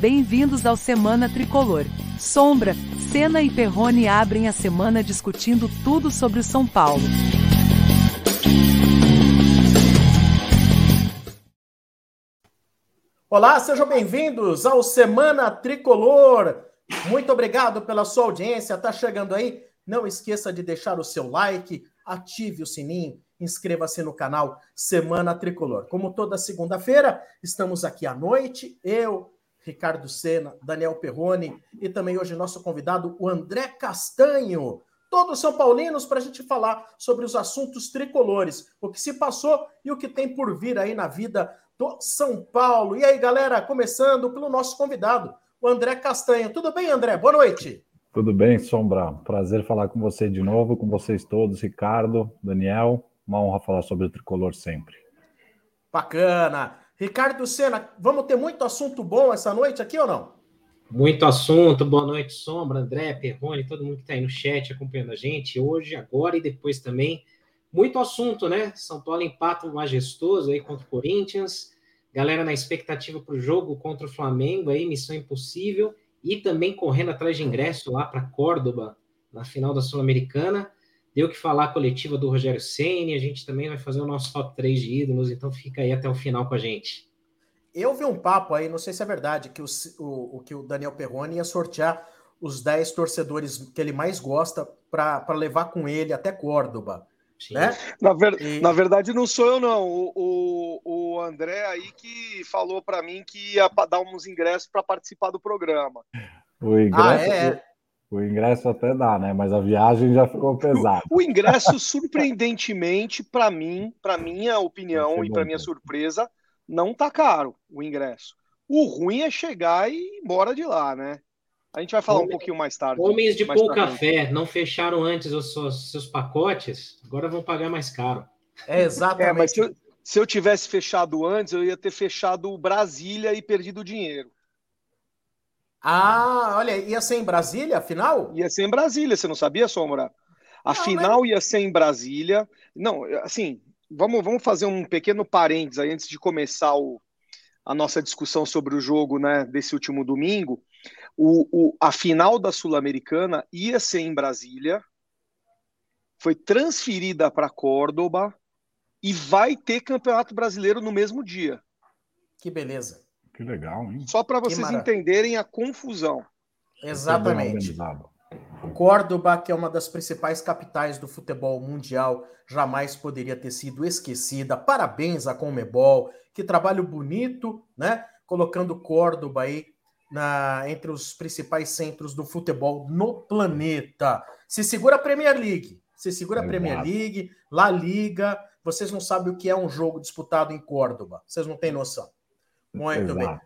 Bem-vindos ao Semana Tricolor. Sombra, Senna e Perrone abrem a semana discutindo tudo sobre o São Paulo. Olá, sejam bem-vindos ao Semana Tricolor. Muito obrigado pela sua audiência. Tá chegando aí? Não esqueça de deixar o seu like, ative o sininho, inscreva-se no canal Semana Tricolor. Como toda segunda-feira, estamos aqui à noite, eu, Ricardo Sena, Daniel Perrone e também hoje nosso convidado, o André Castanho. Todos são paulinos para a gente falar sobre os assuntos tricolores, o que se passou e o que tem por vir aí na vida do São Paulo. E aí, galera, começando pelo nosso convidado, o André Castanho. Tudo bem, André? Boa noite. Tudo bem, Sombra. Prazer falar com você de novo, com vocês todos, Ricardo, Daniel. Uma honra falar sobre o tricolor sempre. Bacana. Ricardo Sena, vamos ter muito assunto bom essa noite aqui ou não? Muito assunto. Boa noite, Sombra, André, Perrone, todo mundo que está aí no chat acompanhando a gente hoje, agora e depois também. Muito assunto, né? São Paulo empata majestoso aí contra o Corinthians. Galera na expectativa para o jogo contra o Flamengo aí, missão impossível. E também correndo atrás de ingresso lá para Córdoba, na final da Sul-Americana. Deu que falar a coletiva do Rogério Ceni, a gente também vai fazer o nosso top 3 de ídolos, então fica aí até o final com a gente. Eu vi um papo aí, não sei se é verdade, que o, o, o que o Daniel Perrone ia sortear os 10 torcedores que ele mais gosta para levar com ele até Córdoba. Né? Na, ver, e... na, verdade, não sou eu, não. O, o, o André aí que falou para mim que ia dar uns ingressos para participar do programa. O ingresso, ah, é? O ingresso até dá, né? Mas a viagem já ficou pesada. O, o ingresso, surpreendentemente, para mim, para minha opinião e para minha surpresa, não tá caro o ingresso. O ruim é chegar e ir embora de lá, né? A gente vai falar Homem, um pouquinho mais tarde. Homens de pouca fé não fecharam antes os seus, seus, pacotes, agora vão pagar mais caro. É exatamente. É, mas se eu, se eu tivesse fechado antes, eu ia ter fechado Brasília e perdido o dinheiro. Ah, olha, ia ser em Brasília, a final? Ia ser em Brasília, você não sabia, Sombra? A não, final ia ser em Brasília. Não, assim, vamos, vamos fazer um pequeno parênteses aí antes de começar o, a nossa discussão sobre o jogo né, desse último domingo. O, o, a final da Sul-Americana ia ser em Brasília, foi transferida para Córdoba e vai ter Campeonato Brasileiro no mesmo dia. Que beleza. Que legal, hein? Só para vocês entenderem a confusão. Exatamente. Córdoba, que é uma das principais capitais do futebol mundial, jamais poderia ter sido esquecida. Parabéns à Comebol, que trabalho bonito, né? Colocando Córdoba aí na, entre os principais centros do futebol no planeta. Se segura a Premier League, se segura a Premier League, La Liga. Vocês não sabem o que é um jogo disputado em Córdoba. Vocês não têm noção. Muito Exato. bem.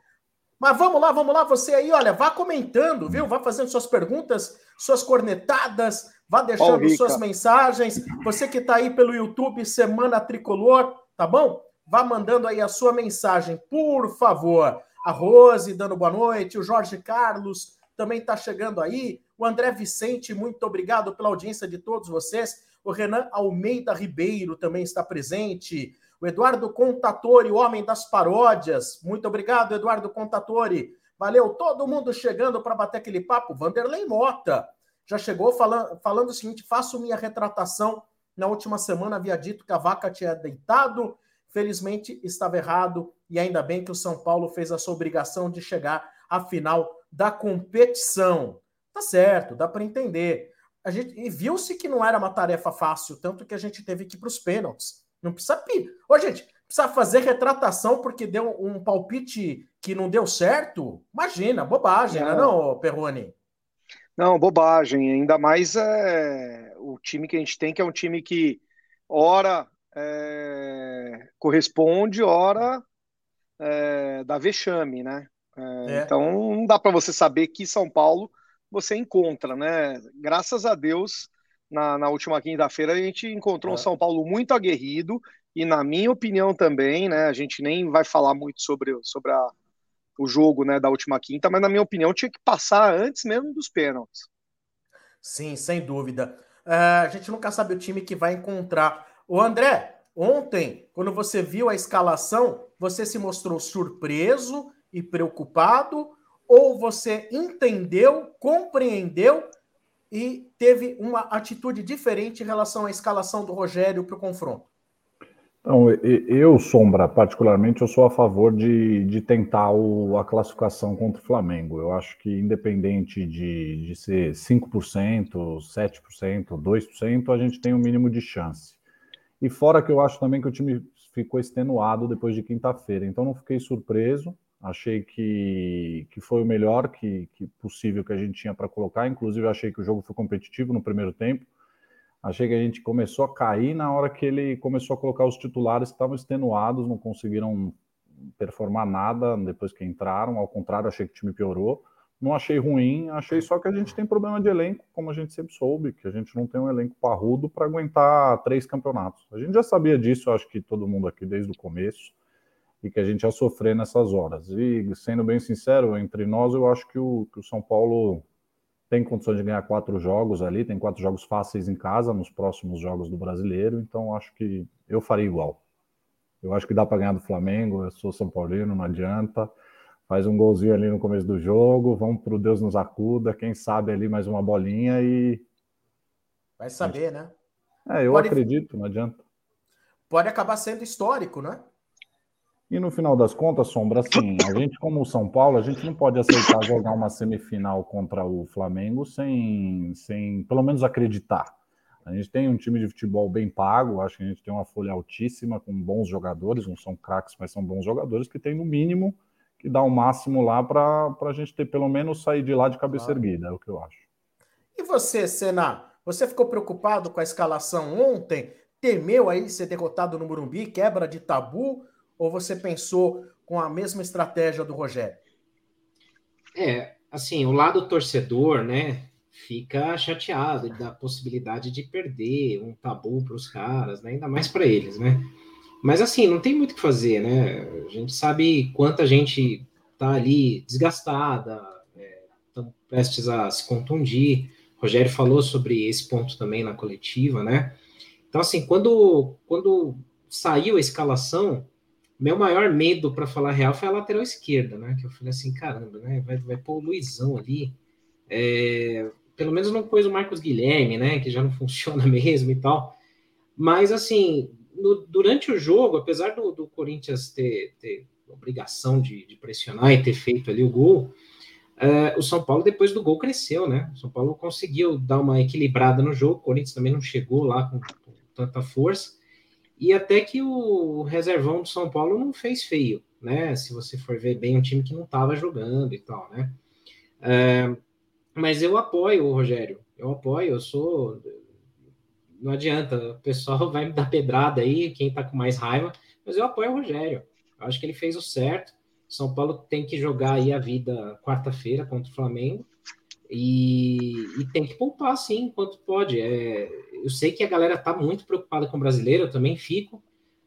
Mas vamos lá, vamos lá, você aí, olha, vá comentando, viu? Vá fazendo suas perguntas, suas cornetadas, vá deixando oh, suas mensagens. Você que está aí pelo YouTube Semana Tricolor, tá bom? Vá mandando aí a sua mensagem, por favor. A Rose dando boa noite, o Jorge Carlos também está chegando aí. O André Vicente, muito obrigado pela audiência de todos vocês. O Renan Almeida Ribeiro também está presente. O Eduardo Contatori, o homem das paródias. Muito obrigado, Eduardo Contatori. Valeu, todo mundo chegando para bater aquele papo. Vanderlei Mota já chegou falando, falando o seguinte: faço minha retratação. Na última semana havia dito que a vaca tinha deitado. Felizmente estava errado e ainda bem que o São Paulo fez a sua obrigação de chegar à final da competição. Tá certo, dá para entender. A gente e viu-se que não era uma tarefa fácil, tanto que a gente teve que ir para os pênaltis. Não precisa pedir. Ô, gente, precisa fazer retratação porque deu um palpite que não deu certo? Imagina, bobagem, não, né, não Perrone? Não, bobagem. Ainda mais é, o time que a gente tem, que é um time que ora é, corresponde, ora é, dá vexame, né? É, é. Então não dá para você saber que São Paulo você encontra, né? Graças a Deus na, na última quinta-feira, a gente encontrou é. um São Paulo muito aguerrido e, na minha opinião também, né, a gente nem vai falar muito sobre, sobre a, o jogo né, da última quinta, mas, na minha opinião, tinha que passar antes mesmo dos pênaltis. Sim, sem dúvida. Uh, a gente nunca sabe o time que vai encontrar. O André, ontem, quando você viu a escalação, você se mostrou surpreso e preocupado ou você entendeu, compreendeu e teve uma atitude diferente em relação à escalação do Rogério para o confronto? Então, eu, Sombra, particularmente, eu sou a favor de, de tentar o, a classificação contra o Flamengo. Eu acho que, independente de, de ser 5%, 7%, 2%, a gente tem o um mínimo de chance. E fora que eu acho também que o time ficou extenuado depois de quinta-feira. Então, não fiquei surpreso. Achei que, que foi o melhor que, que possível que a gente tinha para colocar. Inclusive, achei que o jogo foi competitivo no primeiro tempo Achei que a gente começou a cair na hora que ele começou a colocar os titulares que estavam extenuados, não conseguiram performar nada depois que entraram. Ao contrário, achei que o time piorou. Não achei ruim, achei só que a gente tem problema de elenco, como a gente sempre soube, que a gente não tem um elenco parrudo para aguentar três campeonatos. A gente já sabia disso, acho que todo mundo aqui desde o começo, e que a gente ia sofrer nessas horas. E sendo bem sincero, entre nós, eu acho que o, que o São Paulo tem condições de ganhar quatro jogos ali, tem quatro jogos fáceis em casa nos próximos jogos do brasileiro, então acho que eu faria igual. Eu acho que dá para ganhar do Flamengo, eu sou São Paulino, não adianta. Faz um golzinho ali no começo do jogo, vamos para o Deus nos acuda, quem sabe ali mais uma bolinha e. Vai saber, né? É, eu Pode... acredito, não adianta. Pode acabar sendo histórico, né? E no final das contas, Sombra, assim, a gente, como São Paulo, a gente não pode aceitar jogar uma semifinal contra o Flamengo sem, sem pelo menos acreditar. A gente tem um time de futebol bem pago, acho que a gente tem uma folha altíssima, com bons jogadores, não são craques, mas são bons jogadores, que tem no mínimo que dá o máximo lá para a gente ter pelo menos sair de lá de cabeça ah. erguida, é o que eu acho. E você, Senna, você ficou preocupado com a escalação ontem? Temeu aí ser derrotado no Morumbi, quebra de tabu? Ou você pensou com a mesma estratégia do Rogério? É, assim, o lado torcedor, né, fica chateado da possibilidade de perder um tabu para os caras, né, ainda mais para eles, né? Mas assim, não tem muito o que fazer, né? A gente sabe quanta gente tá ali desgastada, é, prestes a se contundir. O Rogério falou sobre esse ponto também na coletiva, né? Então, assim, quando, quando saiu a escalação, meu maior medo, para falar real, foi a lateral esquerda, né? Que eu falei assim, caramba, né? Vai, vai pôr o Luizão ali. É, pelo menos não pôs o Marcos Guilherme, né? Que já não funciona mesmo e tal. Mas, assim, no, durante o jogo, apesar do, do Corinthians ter, ter obrigação de, de, pressionar e ter feito ali o gol, é, o São Paulo, depois do gol, cresceu, né? O São Paulo conseguiu dar uma equilibrada no jogo. O Corinthians também não chegou lá com, com tanta força. E até que o reservão do São Paulo não fez feio, né? Se você for ver bem, um time que não estava jogando e tal, né? É, mas eu apoio o Rogério, eu apoio, eu sou. Não adianta, o pessoal vai me dar pedrada aí, quem tá com mais raiva, mas eu apoio o Rogério. Eu acho que ele fez o certo. São Paulo tem que jogar aí a vida quarta-feira contra o Flamengo e, e, tem que poupar sim, enquanto pode. É, eu sei que a galera tá muito preocupada com o brasileiro, eu também fico,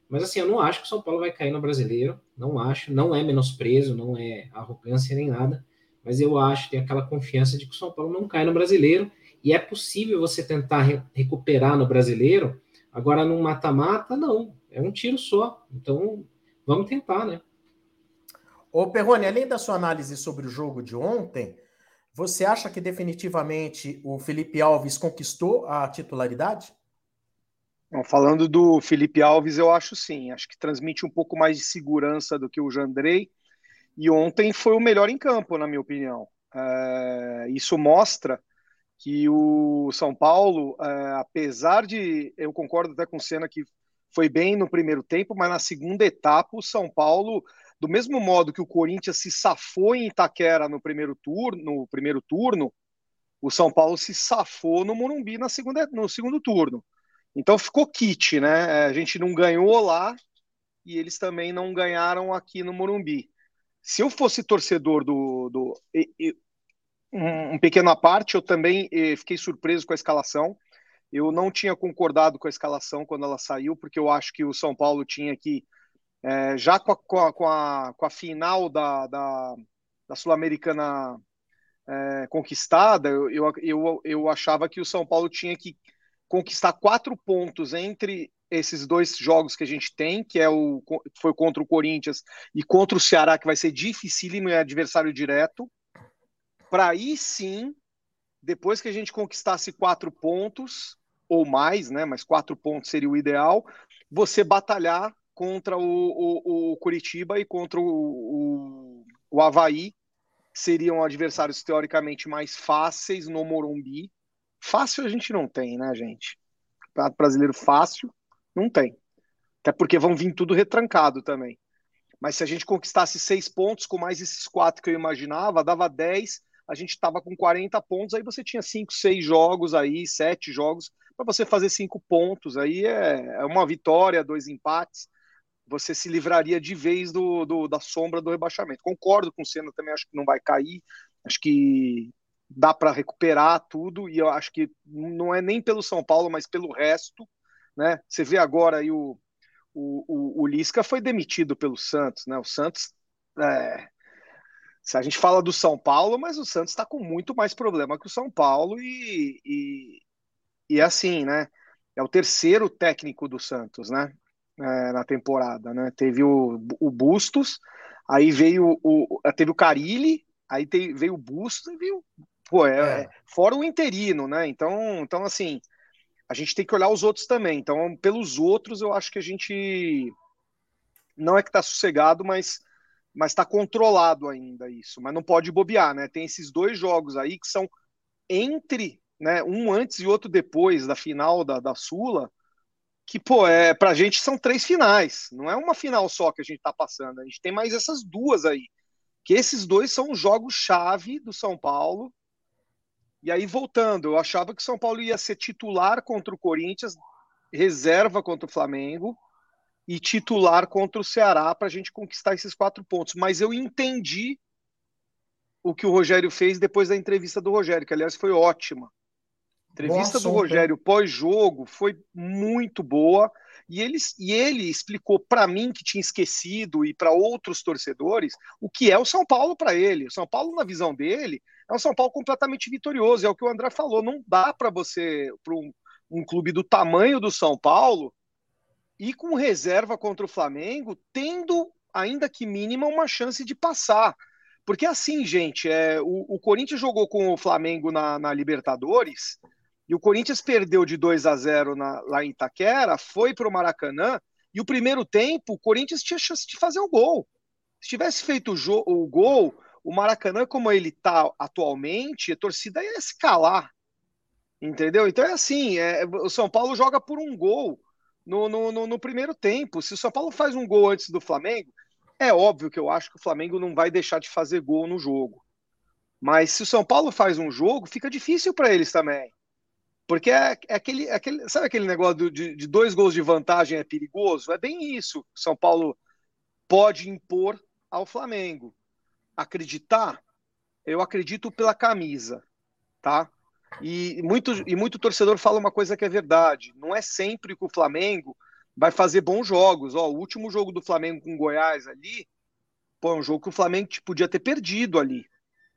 mas assim, eu não acho que o São Paulo vai cair no brasileiro, não acho, não é menosprezo, não é arrogância nem nada, mas eu acho, tenho aquela confiança de que o São Paulo não cai no brasileiro, e é possível você tentar re recuperar no brasileiro, agora num mata-mata, não, é um tiro só, então vamos tentar, né? Ô Perrone, além da sua análise sobre o jogo de ontem, você acha que definitivamente o Felipe Alves conquistou a titularidade? Falando do Felipe Alves, eu acho sim. Acho que transmite um pouco mais de segurança do que o Jandrei. E ontem foi o melhor em campo, na minha opinião. É, isso mostra que o São Paulo, é, apesar de. Eu concordo até com o Senna que foi bem no primeiro tempo, mas na segunda etapa o São Paulo do mesmo modo que o Corinthians se safou em Itaquera no primeiro turno, no primeiro turno, o São Paulo se safou no Morumbi na segunda, no segundo turno. Então ficou kit, né? A gente não ganhou lá e eles também não ganharam aqui no Morumbi. Se eu fosse torcedor do, do um, um pequena parte, eu também eh, fiquei surpreso com a escalação. Eu não tinha concordado com a escalação quando ela saiu, porque eu acho que o São Paulo tinha que é, já com a, com, a, com, a, final da, da, da Sul-Americana é, conquistada, eu, eu, eu, achava que o São Paulo tinha que conquistar quatro pontos entre esses dois jogos que a gente tem, que é o foi contra o Corinthians e contra o Ceará, que vai ser dificílimo e é adversário direto. para aí sim, depois que a gente conquistasse quatro pontos ou mais, né? Mas quatro pontos seria o ideal. Você batalhar contra o, o, o Curitiba e contra o, o, o Havaí, seriam adversários teoricamente mais fáceis no Morumbi. Fácil a gente não tem, né, gente? Campeonato brasileiro fácil, não tem. Até porque vão vir tudo retrancado também. Mas se a gente conquistasse seis pontos, com mais esses quatro que eu imaginava, dava dez, a gente estava com 40 pontos, aí você tinha cinco, seis jogos aí, sete jogos, para você fazer cinco pontos. Aí é, é uma vitória, dois empates você se livraria de vez do, do, da sombra do rebaixamento. Concordo com o Senna também, acho que não vai cair, acho que dá para recuperar tudo, e eu acho que não é nem pelo São Paulo, mas pelo resto. Né? Você vê agora aí o, o, o, o Lisca foi demitido pelo Santos, né? O Santos. É, se a gente fala do São Paulo, mas o Santos está com muito mais problema que o São Paulo e, e, e assim, né? É o terceiro técnico do Santos, né? É, na temporada, né? Teve o, o Bustos, aí veio o. Teve o Carilli, aí te, veio o Bustos e veio. Pô, é, é. fora o interino, né? Então, então, assim, a gente tem que olhar os outros também. Então, pelos outros, eu acho que a gente não é que tá sossegado, mas mas está controlado ainda isso. Mas não pode bobear, né? Tem esses dois jogos aí que são entre, né? Um antes e outro depois da final da, da Sula que, pô, é, pra gente são três finais, não é uma final só que a gente tá passando, a gente tem mais essas duas aí, que esses dois são os jogos-chave do São Paulo. E aí, voltando, eu achava que o São Paulo ia ser titular contra o Corinthians, reserva contra o Flamengo e titular contra o Ceará para a gente conquistar esses quatro pontos. Mas eu entendi o que o Rogério fez depois da entrevista do Rogério, que aliás foi ótima entrevista do Rogério pós-jogo foi muito boa e ele, e ele explicou para mim que tinha esquecido e para outros torcedores o que é o São Paulo para ele. O São Paulo, na visão dele, é um São Paulo completamente vitorioso. É o que o André falou. Não dá para você, para um, um clube do tamanho do São Paulo, e com reserva contra o Flamengo, tendo, ainda que mínima, uma chance de passar. Porque assim, gente, é, o, o Corinthians jogou com o Flamengo na, na Libertadores e o Corinthians perdeu de 2 a 0 na, lá em Itaquera, foi para o Maracanã, e o primeiro tempo o Corinthians tinha chance de fazer o gol. Se tivesse feito o, o gol, o Maracanã, como ele está atualmente, a torcida ia escalar. Entendeu? Então é assim: é, o São Paulo joga por um gol no, no, no, no primeiro tempo. Se o São Paulo faz um gol antes do Flamengo, é óbvio que eu acho que o Flamengo não vai deixar de fazer gol no jogo. Mas se o São Paulo faz um jogo, fica difícil para eles também. Porque é, é, aquele, é aquele, sabe aquele negócio de, de, dois gols de vantagem é perigoso? É bem isso. São Paulo pode impor ao Flamengo. Acreditar, eu acredito pela camisa, tá? E muito, e muito torcedor fala uma coisa que é verdade. Não é sempre que o Flamengo vai fazer bons jogos. Ó, o último jogo do Flamengo com Goiás ali, pô, é um jogo que o Flamengo podia ter perdido ali.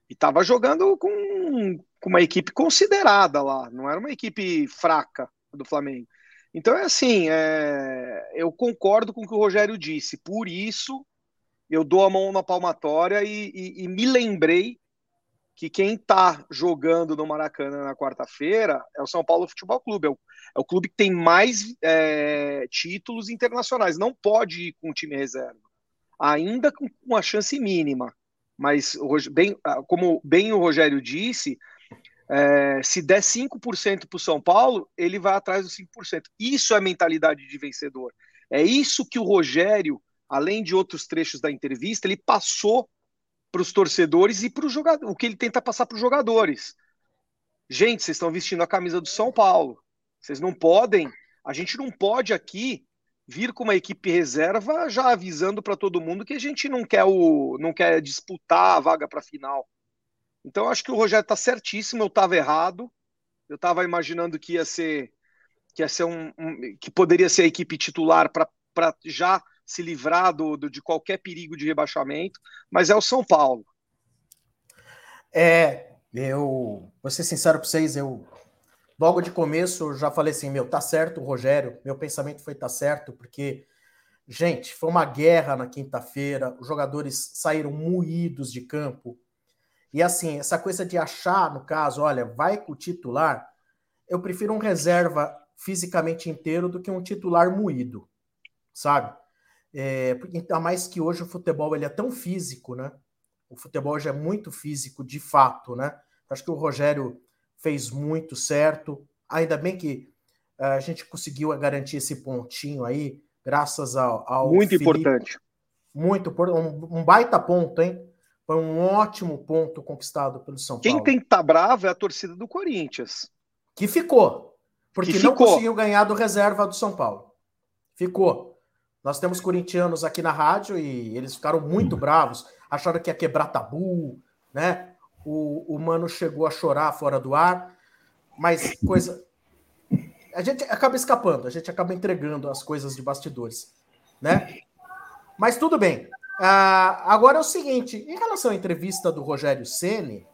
E estava jogando com, com uma equipe considerada lá, não era uma equipe fraca do Flamengo. Então é assim, é, eu concordo com o que o Rogério disse, por isso eu dou a mão na palmatória e, e, e me lembrei que quem está jogando no Maracanã na quarta-feira é o São Paulo Futebol Clube, é o, é o clube que tem mais é, títulos internacionais, não pode ir com o time reserva, ainda com uma chance mínima. Mas, bem, como bem o Rogério disse, é, se der 5% para o São Paulo, ele vai atrás dos 5%. Isso é mentalidade de vencedor. É isso que o Rogério, além de outros trechos da entrevista, ele passou para os torcedores e para o jogador, o que ele tenta passar para os jogadores. Gente, vocês estão vestindo a camisa do São Paulo. Vocês não podem, a gente não pode aqui vir com uma equipe reserva já avisando para todo mundo que a gente não quer o não quer disputar a vaga para a final. Então acho que o Rogério está certíssimo, eu estava errado. Eu estava imaginando que ia ser que ia ser um, um que poderia ser a equipe titular para já se livrar do, do, de qualquer perigo de rebaixamento, mas é o São Paulo. É, eu vou ser sincero para vocês, eu logo de começo eu já falei assim, meu, tá certo, Rogério, meu pensamento foi tá certo, porque gente, foi uma guerra na quinta-feira, os jogadores saíram moídos de campo, E assim, essa coisa de achar, no caso, olha, vai com o titular, eu prefiro um reserva fisicamente inteiro do que um titular moído, sabe? É, ainda mais que hoje o futebol ele é tão físico, né? O futebol hoje é muito físico, de fato, né? Acho que o Rogério fez muito certo. Ainda bem que uh, a gente conseguiu garantir esse pontinho aí, graças ao. ao muito Felipe. importante. Muito um, um baita ponto, hein? Foi um ótimo ponto conquistado pelo São Quem Paulo. Quem tem que estar tá bravo é a torcida do Corinthians. Que ficou. Porque que não ficou. conseguiu ganhar do reserva do São Paulo. Ficou. Nós temos corintianos aqui na rádio e eles ficaram muito bravos, acharam que ia quebrar tabu, né? O, o mano chegou a chorar fora do ar, mas coisa. A gente acaba escapando, a gente acaba entregando as coisas de bastidores, né? Mas tudo bem. Uh, agora é o seguinte: em relação à entrevista do Rogério Ceni,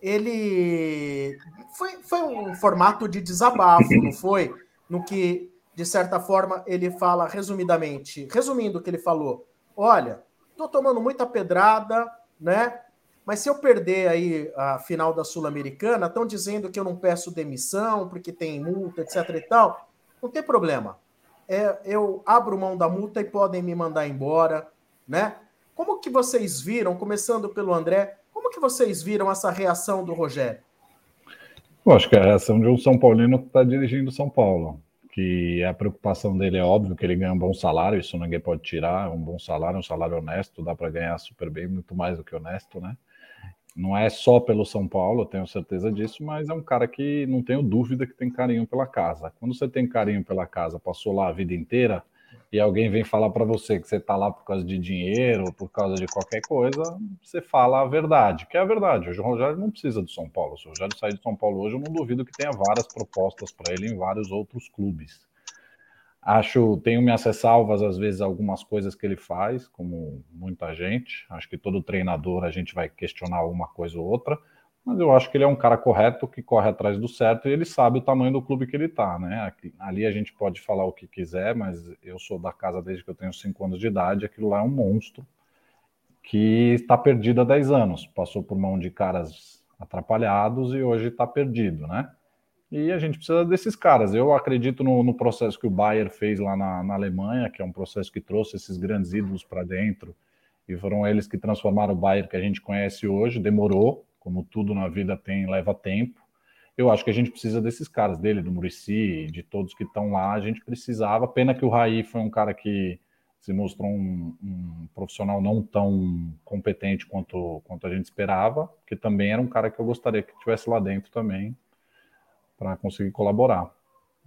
ele foi, foi um formato de desabafo, não foi? No que de certa forma, ele fala resumidamente, resumindo o que ele falou, olha, tô tomando muita pedrada, né? Mas se eu perder aí a final da Sul-Americana, estão dizendo que eu não peço demissão porque tem multa, etc e tal. Não tem problema. É, eu abro mão da multa e podem me mandar embora, né? Como que vocês viram, começando pelo André, como que vocês viram essa reação do Rogério? Eu acho que é a reação de um São Paulino que está dirigindo São Paulo que a preocupação dele é óbvio que ele ganha um bom salário, isso ninguém pode tirar, um bom salário, um salário honesto, dá para ganhar super bem, muito mais do que honesto, né? Não é só pelo São Paulo, eu tenho certeza disso, mas é um cara que não tenho dúvida que tem carinho pela casa. Quando você tem carinho pela casa, passou lá a vida inteira, e alguém vem falar para você que você está lá por causa de dinheiro, por causa de qualquer coisa, você fala a verdade, que é a verdade. Hoje o Rogério não precisa do São Paulo. Se o Rogério sair de São Paulo hoje, eu não duvido que tenha várias propostas para ele em vários outros clubes. Acho, tenho minhas ressalvas, às vezes, algumas coisas que ele faz, como muita gente. Acho que todo treinador a gente vai questionar uma coisa ou outra mas eu acho que ele é um cara correto que corre atrás do certo e ele sabe o tamanho do clube que ele está, né? Aqui, ali a gente pode falar o que quiser, mas eu sou da casa desde que eu tenho 5 anos de idade, aquilo lá é um monstro que está perdido há 10 anos, passou por mão de caras atrapalhados e hoje está perdido, né? E a gente precisa desses caras. Eu acredito no, no processo que o Bayer fez lá na, na Alemanha, que é um processo que trouxe esses grandes ídolos para dentro, e foram eles que transformaram o Bayer que a gente conhece hoje. Demorou, como tudo na vida tem, leva tempo. Eu acho que a gente precisa desses caras, dele, do Murici, de todos que estão lá, a gente precisava. Pena que o Raí foi um cara que se mostrou um, um, profissional não tão competente quanto, quanto a gente esperava, que também era um cara que eu gostaria que estivesse lá dentro também, para conseguir colaborar.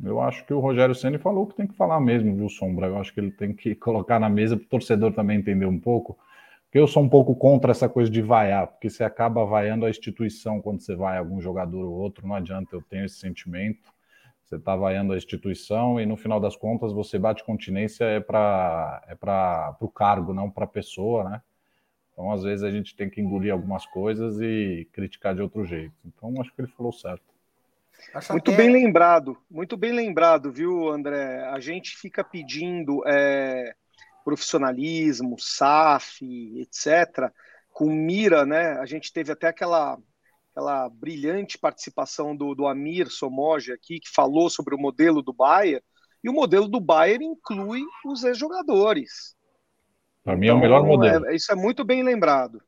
Eu acho que o Rogério Ceni falou que tem que falar mesmo, viu, Sombra? Eu acho que ele tem que colocar na mesa para o torcedor também entender um pouco eu sou um pouco contra essa coisa de vaiar, porque você acaba vaiando a instituição quando você vai a algum jogador ou outro, não adianta, eu tenho esse sentimento. Você está vaiando a instituição e no final das contas você bate continência é para é para o cargo, não para a pessoa, né? Então, às vezes, a gente tem que engolir algumas coisas e criticar de outro jeito. Então, acho que ele falou certo. muito bem lembrado, muito bem lembrado, viu, André? A gente fica pedindo é, profissionalismo, SAF, etc., com mira, né? A gente teve até aquela, aquela brilhante participação do, do Amir Somoge aqui, que falou sobre o modelo do Bayern, e o modelo do Bayern inclui os ex-jogadores. Para mim é o melhor então, modelo. É, isso é muito bem lembrado.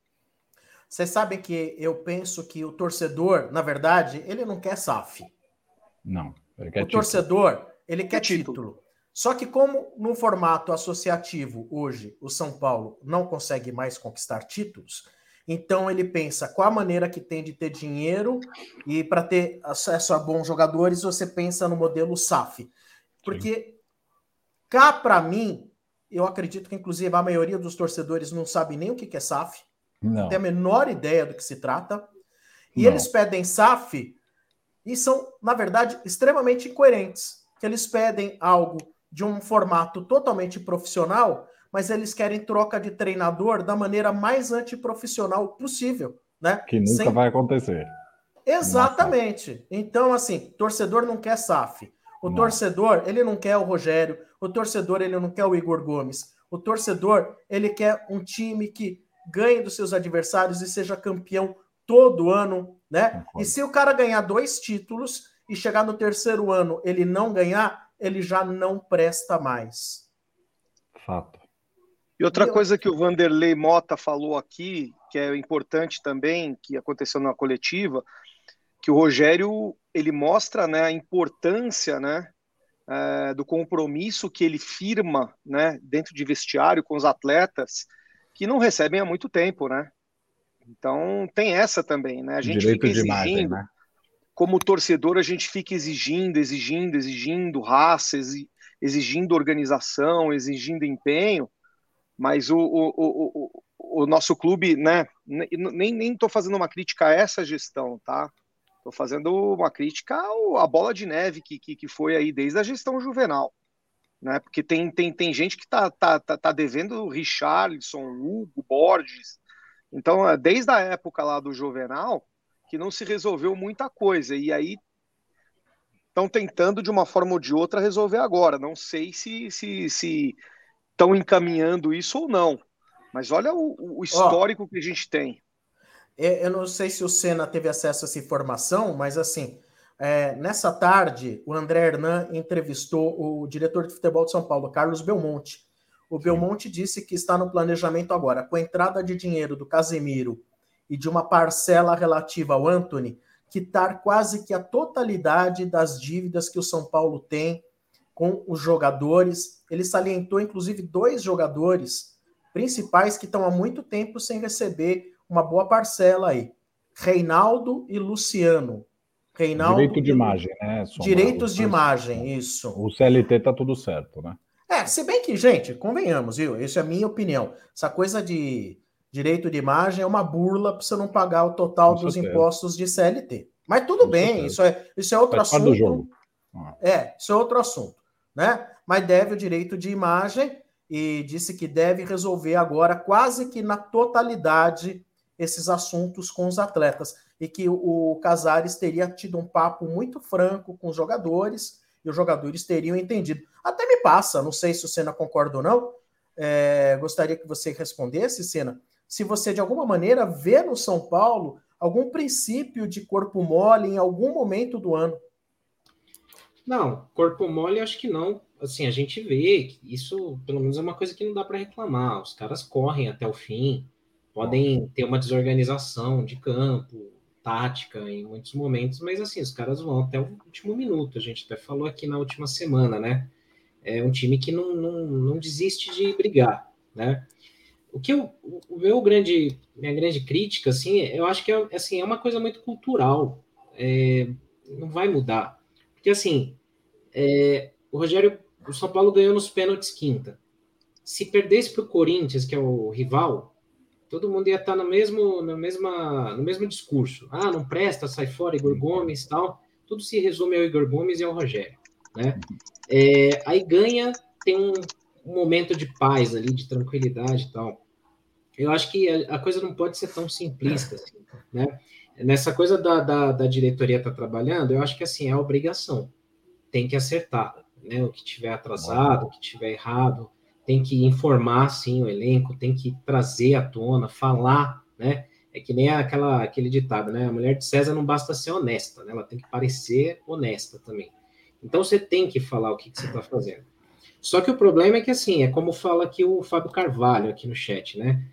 Vocês sabem que eu penso que o torcedor, na verdade, ele não quer SAF. Não. o título. torcedor, ele quer, quer título. título. Só que, como no formato associativo hoje o São Paulo não consegue mais conquistar títulos, então ele pensa qual a maneira que tem de ter dinheiro e para ter acesso a bons jogadores, você pensa no modelo SAF. Porque Sim. cá para mim, eu acredito que inclusive a maioria dos torcedores não sabe nem o que é SAF, não tem a menor ideia do que se trata. E não. eles pedem SAF e são, na verdade, extremamente incoerentes. Que eles pedem algo de um formato totalmente profissional, mas eles querem troca de treinador da maneira mais antiprofissional possível, né? Que nunca Sem... vai acontecer. Exatamente. Então, assim, torcedor não quer SAF. O não. torcedor, ele não quer o Rogério. O torcedor, ele não quer o Igor Gomes. O torcedor, ele quer um time que ganhe dos seus adversários e seja campeão todo ano, né? E se o cara ganhar dois títulos e chegar no terceiro ano ele não ganhar, ele já não presta mais. Fato. E outra coisa que o Vanderlei Mota falou aqui, que é importante também, que aconteceu na coletiva, que o Rogério ele mostra né, a importância né, é, do compromisso que ele firma né, dentro de vestiário com os atletas que não recebem há muito tempo, né? Então tem essa também, né? A gente Direito fica exigindo, imagem, né? Como torcedor, a gente fica exigindo, exigindo, exigindo raça, exigindo organização, exigindo empenho, mas o, o, o, o, nosso clube, né? Nem estou fazendo uma crítica a essa gestão, tá? Estou fazendo uma crítica à bola de neve que, que, que foi aí desde a gestão juvenal. Né? Porque tem, tem, tem gente que está tá, tá, tá devendo Richarlison, Hugo, Borges. Então, é, desde a época lá do Juvenal, que não se resolveu muita coisa. E aí estão tentando, de uma forma ou de outra, resolver agora. Não sei se estão se, se encaminhando isso ou não. Mas olha o, o histórico oh, que a gente tem. É, eu não sei se o Senna teve acesso a essa informação, mas assim, é, nessa tarde, o André Hernan entrevistou o diretor de futebol de São Paulo, Carlos Belmonte. O Belmonte disse que está no planejamento agora, com a entrada de dinheiro do Casemiro e de uma parcela relativa ao Anthony, quitar quase que a totalidade das dívidas que o São Paulo tem com os jogadores. Ele salientou, inclusive, dois jogadores principais que estão há muito tempo sem receber uma boa parcela aí. Reinaldo e Luciano. Reinaldo Direito de imagem, né? Sombra, Direitos de imagem, isso. O CLT tá tudo certo, né? É, se bem que, gente, convenhamos, viu? Isso é a minha opinião. Essa coisa de direito de imagem é uma burla para você não pagar o total Com dos certeza. impostos de CLT. Mas tudo Com bem, certeza. isso é, isso é outro Faz assunto. Do jogo. Ah. É, isso é outro assunto, né? Mas deve o direito de imagem e disse que deve resolver agora quase que na totalidade esses assuntos com os atletas e que o Casares teria tido um papo muito franco com os jogadores e os jogadores teriam entendido. Até me passa, não sei se o Senna concorda ou não, é, gostaria que você respondesse, Senna, se você de alguma maneira vê no São Paulo algum princípio de corpo mole em algum momento do ano. Não, corpo mole acho que não. Assim, a gente vê que isso, pelo menos, é uma coisa que não dá para reclamar. Os caras correm até o fim, podem ter uma desorganização de campo, tática em muitos momentos, mas assim, os caras vão até o último minuto. A gente até falou aqui na última semana, né? É um time que não, não, não desiste de brigar, né? O que eu, o meu grande, minha grande crítica, assim, eu acho que é, assim, é uma coisa muito cultural, é, não vai mudar, porque assim, é, o Rogério, o São Paulo ganhou nos pênaltis quinta. Se perdesse para o Corinthians, que é o rival, todo mundo ia estar no mesmo, no, mesma, no mesmo discurso. Ah, não presta, sai fora, Igor Gomes tal. Tudo se resume ao Igor Gomes e ao Rogério. Né? É, aí ganha, tem um, um, momento de paz ali, de tranquilidade e tal. Eu acho que a, coisa não pode ser tão simplista assim, né? Nessa coisa da, da, da diretoria estar tá trabalhando, eu acho que assim, é obrigação. Tem que acertar, né? O que tiver atrasado, o que tiver errado, tem que informar sim o elenco, tem que trazer à tona, falar, né? É que nem aquela, aquele ditado, né? A mulher de César não basta ser honesta, né? Ela tem que parecer honesta também. Então você tem que falar o que, que você está fazendo. Só que o problema é que assim, é como fala aqui o Fábio Carvalho aqui no chat, né?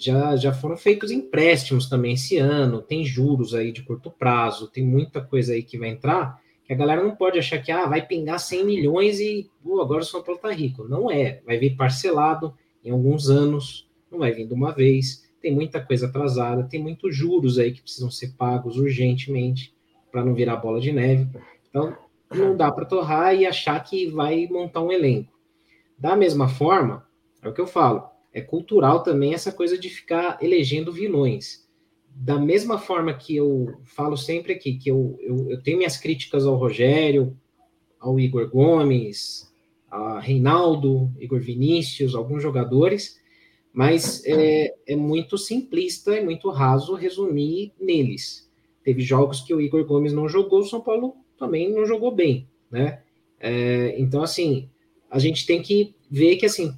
Já, já foram feitos empréstimos também esse ano, tem juros aí de curto prazo, tem muita coisa aí que vai entrar que a galera não pode achar que ah, vai pingar 100 milhões e pô, agora o São Paulo tá rico. Não é. Vai vir parcelado em alguns anos, não vai vir de uma vez. Tem muita coisa atrasada, tem muitos juros aí que precisam ser pagos urgentemente para não virar bola de neve. Então, não dá para torrar e achar que vai montar um elenco. Da mesma forma, é o que eu falo, é cultural também essa coisa de ficar elegendo vilões da mesma forma que eu falo sempre aqui, que eu, eu, eu, tenho minhas críticas ao Rogério, ao Igor Gomes, a Reinaldo, Igor Vinícius, alguns jogadores, mas é, é muito simplista e muito raso resumir neles. Teve jogos que o Igor Gomes não jogou, o São Paulo também não jogou bem, né? É, então, assim, a gente tem que ver que, assim,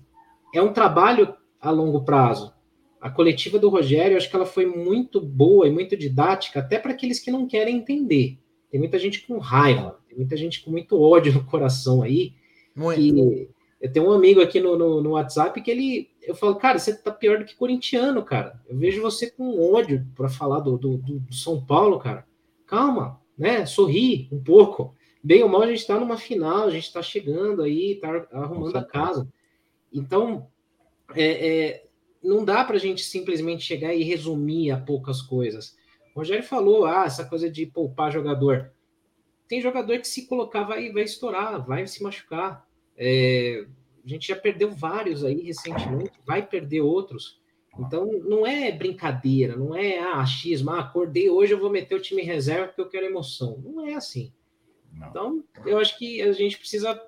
é um trabalho a longo prazo, a coletiva do Rogério, acho que ela foi muito boa e muito didática, até para aqueles que não querem entender. Tem muita gente com raiva, tem muita gente com muito ódio no coração aí. Muito. Que, eu tenho um amigo aqui no, no, no, WhatsApp que ele. Eu falo, cara, você tá pior do que corintiano, cara. Eu vejo você com ódio para falar do, do, do, São Paulo, cara. Calma, né? Sorri um pouco. Bem ou mal, a gente tá numa final, a gente tá chegando aí, tá arrumando a casa. Então, é, é, não dá para a gente simplesmente chegar e resumir a poucas coisas. O Rogério falou, ah, essa coisa de poupar jogador. Tem jogador que se colocar vai, vai estourar, vai se machucar. É, a gente já perdeu vários aí recentemente, vai perder outros. Então, não é brincadeira, não é ah, achismo, ah, acordei hoje, eu vou meter o time reserva porque eu quero emoção. Não é assim. Não. Então, eu acho que a gente precisa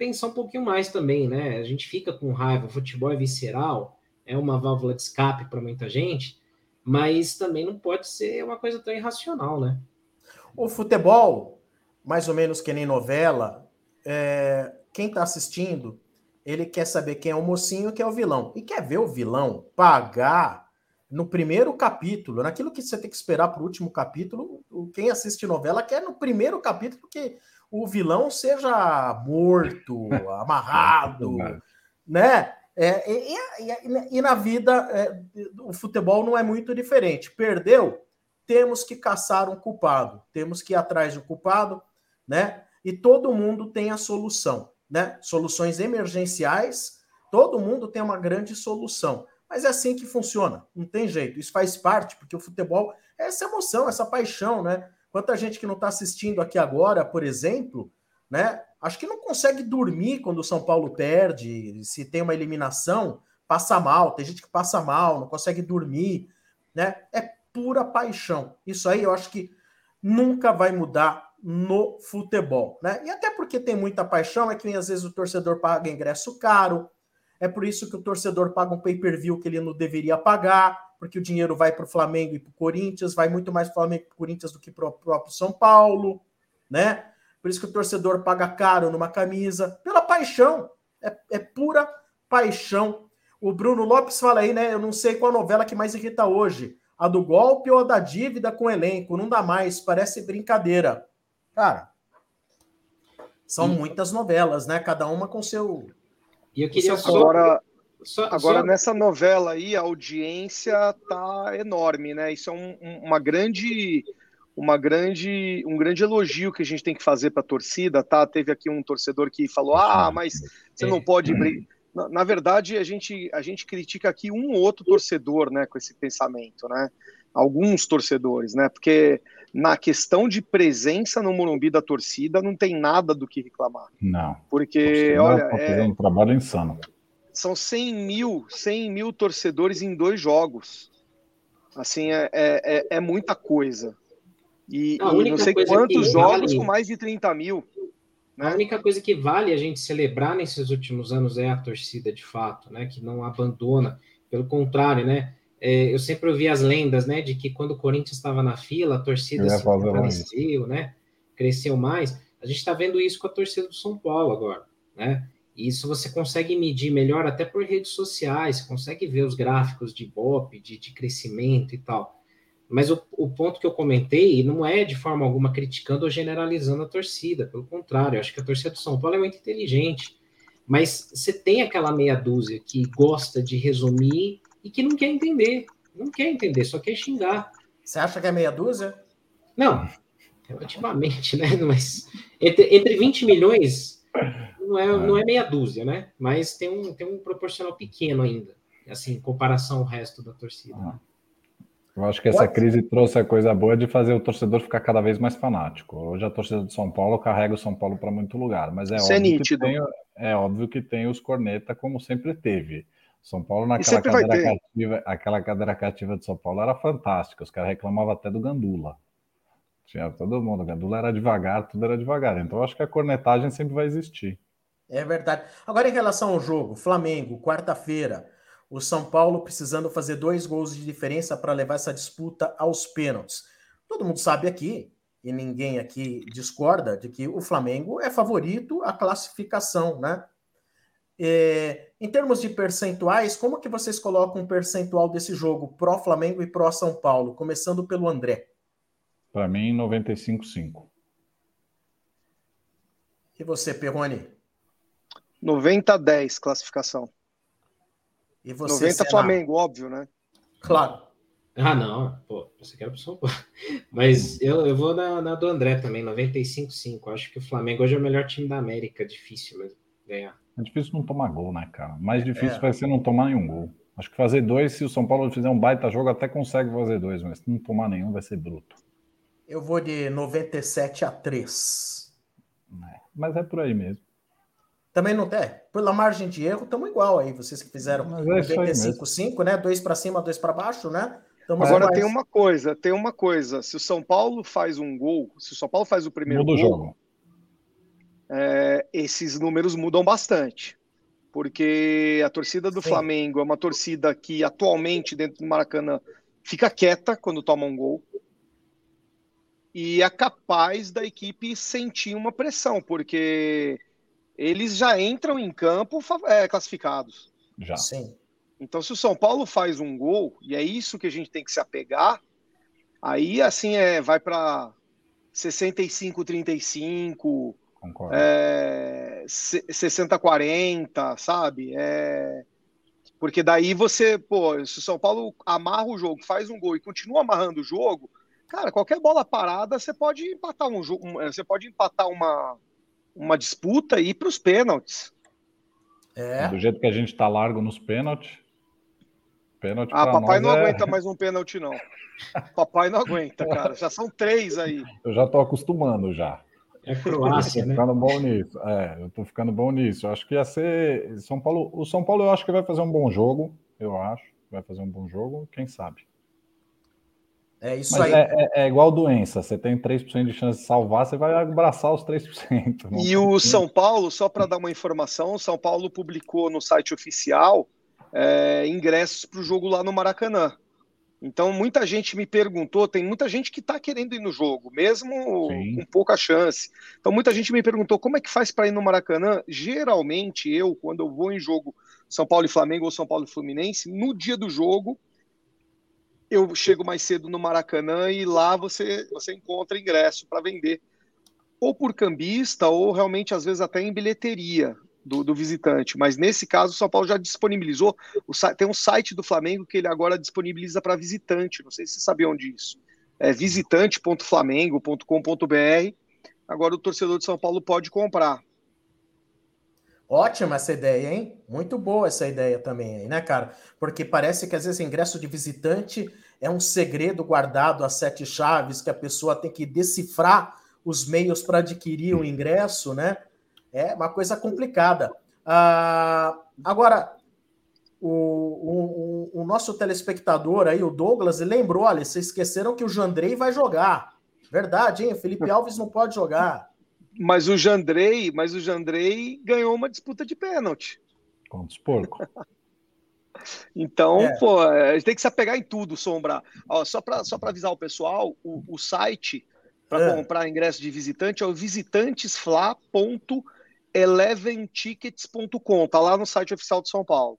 pensar um pouquinho mais também, né? A gente fica com raiva, o futebol é visceral, é uma válvula de escape para muita gente, mas também não pode ser uma coisa tão irracional, né? O futebol, mais ou menos que nem novela, é, quem está assistindo, ele quer saber quem é o mocinho e quem é o vilão. E quer ver o vilão pagar no primeiro capítulo, naquilo que você tem que esperar para o último capítulo. Quem assiste novela quer no primeiro capítulo que o vilão seja morto, amarrado, né? É, e, e, e, na vida, é, o futebol não é muito diferente. Perdeu, temos que caçar um culpado, temos que ir atrás do culpado, né? E todo mundo tem a solução, né? Soluções emergenciais, todo mundo tem uma grande solução. Mas é assim que funciona, não tem jeito. Isso faz parte, porque o futebol é essa emoção, essa paixão, né? Quanta gente que não está assistindo aqui agora, por exemplo, né? Acho que não consegue dormir quando o São Paulo perde, se tem uma eliminação, passa mal. Tem gente que passa mal, não consegue dormir, né? É pura paixão. Isso aí eu acho que nunca vai mudar no futebol, né? E até porque tem muita paixão, é que às vezes o torcedor paga ingresso caro, é por isso que o torcedor paga um pay-per-view que ele não deveria pagar, porque o dinheiro vai para o Flamengo e para o Corinthians, vai muito mais para o Flamengo e para o Corinthians do que para o próprio São Paulo, né? Por isso que o torcedor paga caro numa camisa, pela paixão. É, é pura paixão. O Bruno Lopes fala aí, né? Eu não sei qual novela que mais irrita hoje. A do golpe ou a da dívida com o elenco? Não dá mais, parece brincadeira. Cara, são muitas novelas, né? Cada uma com seu. E eu queria só. Agora, só, agora só... nessa novela aí, a audiência tá enorme, né? Isso é um, uma grande uma grande, um grande elogio que a gente tem que fazer para a torcida, tá? Teve aqui um torcedor que falou: ah, mas você não pode. Na, na, verdade, a gente, a gente critica aqui um outro torcedor, né, com esse pensamento, né? Alguns torcedores, né? Porque na questão de presença no Morumbi da torcida não tem nada do que reclamar. Não. Porque, olha. É um trabalho insano. São 100 mil, 100 mil torcedores em dois jogos. Assim, é, é, é muita coisa. E, não, e não sei quantos jogos vale... com mais de 30 mil. Né? A única coisa que vale a gente celebrar nesses últimos anos é a torcida, de fato, né? Que não abandona. Pelo contrário, né? É, eu sempre ouvi as lendas, né? De que quando o Corinthians estava na fila, a torcida se fortaleceu, né? Cresceu mais. A gente está vendo isso com a torcida do São Paulo agora, né? Isso você consegue medir melhor até por redes sociais, consegue ver os gráficos de BOP, de, de crescimento e tal. Mas o, o, ponto que eu comentei não é de forma alguma criticando ou generalizando a torcida, pelo contrário, eu acho que a torcida do São Paulo é muito inteligente. Mas você tem aquela meia dúzia que gosta de resumir e que não quer entender. Não quer entender, só quer xingar. Você acha que é meia dúzia? Não, relativamente, né? Mas entre, entre 20 milhões não é, não é meia dúzia, né? Mas tem um, tem um proporcional pequeno ainda, assim, em comparação ao resto da torcida. Ah. Eu acho que essa crise trouxe a coisa boa de fazer o torcedor ficar cada vez mais fanático. Hoje a torcida do São Paulo carrega o São Paulo para muito lugar, mas é, é óbvio, que tem, é óbvio que tem os corneta como sempre teve. São Paulo naquela cadeira cativa, aquela cadeira cativa de São Paulo era fantástica. Os caras reclamavam até do Gandula. Tinha todo mundo, o Gandula era devagar, tudo era devagar. Então eu acho que a cornetagem sempre vai existir. É verdade. Agora em relação ao jogo, Flamengo, quarta-feira, o São Paulo precisando fazer dois gols de diferença para levar essa disputa aos pênaltis. Todo mundo sabe aqui, e ninguém aqui discorda, de que o Flamengo é favorito à classificação, né? É, em termos de percentuais, como que vocês colocam um percentual desse jogo pró Flamengo e pró São Paulo? Começando pelo André. Para mim, 95,5. E você, Perrone? 90 10 classificação. E você, 90 Senna? Flamengo, óbvio, né? Claro. Ah, não, pô, você quer pro São Paulo. Mas eu, eu vou na, na do André também, 95-5. Acho que o Flamengo hoje é o melhor time da América, difícil mesmo ganhar. É difícil não tomar gol, né, cara? Mais difícil é. vai ser não tomar nenhum gol. Acho que fazer dois, se o São Paulo fizer um baita jogo, até consegue fazer dois, mas se não tomar nenhum, vai ser bruto. Eu vou de 97 a 3. É, mas é por aí mesmo. Também não tem. Pela margem de erro, estamos igual aí. Vocês que fizeram é 95-5, né? Dois para cima, dois para baixo, né? Tamo Agora mais... tem uma coisa, tem uma coisa. Se o São Paulo faz um gol, se o São Paulo faz o primeiro Muda gol, o jogo. É, esses números mudam bastante. Porque a torcida do Sim. Flamengo é uma torcida que atualmente dentro do Maracanã fica quieta quando toma um gol e é capaz da equipe sentir uma pressão, porque eles já entram em campo é, classificados. Já. Sim. Então, se o São Paulo faz um gol, e é isso que a gente tem que se apegar, aí assim é, vai para 65-35, é, 60-40, sabe? É, porque daí você, pô, se o São Paulo amarra o jogo, faz um gol e continua amarrando o jogo, cara, qualquer bola parada você pode empatar um jogo, você pode empatar uma uma disputa e ir para os pênaltis. É. Do jeito que a gente está largo nos pênaltis. Pênalti ah, papai não é... aguenta mais um pênalti, não. papai não aguenta, cara. Já são três aí. Eu já estou acostumando já. É Croácia, né? ficando bom nisso. É, eu tô ficando bom nisso. Eu acho que ia ser São Paulo. O São Paulo eu acho que vai fazer um bom jogo. Eu acho. Vai fazer um bom jogo. Quem sabe? É isso Mas aí. É, é, é, igual doença, você tem 3% de chance de salvar, você vai abraçar os 3%. E o São Paulo, só para dar uma informação, o São Paulo publicou no site oficial é, ingressos para o jogo lá no Maracanã. Então, muita gente me perguntou, tem muita gente que está querendo ir no jogo, mesmo Sim. com pouca chance. Então, muita gente me perguntou como é que faz para ir no Maracanã. Geralmente, eu, quando eu vou em jogo São Paulo e Flamengo ou São Paulo e Fluminense, no dia do jogo, eu chego mais cedo no Maracanã e lá você, você encontra ingresso para vender, ou por cambista, ou realmente às vezes até em bilheteria do, do visitante. Mas nesse caso, o São Paulo já disponibilizou. O, tem um site do Flamengo que ele agora disponibiliza para visitante. Não sei se vocês sabiam disso. É visitante.flamengo.com.br. Agora o torcedor de São Paulo pode comprar. Ótima essa ideia, hein? Muito boa essa ideia também né, cara? Porque parece que às vezes ingresso de visitante é um segredo guardado a sete chaves que a pessoa tem que decifrar os meios para adquirir o ingresso, né? É uma coisa complicada. Ah, agora, o, o, o, nosso telespectador aí, o Douglas, lembrou: olha, vocês esqueceram que o Jandrei vai jogar. Verdade, hein? O Felipe Alves não pode jogar. Mas o Jandrei, mas o Jandrei ganhou uma disputa de pênalti. Contra os porcos. então, é. pô, a gente tem que se apegar em tudo, Sombra. Ó, só para só avisar o pessoal, o, o site para é. comprar ingresso de visitante é o visitantesfla.eleventickets.com. Tá lá no site oficial de São Paulo.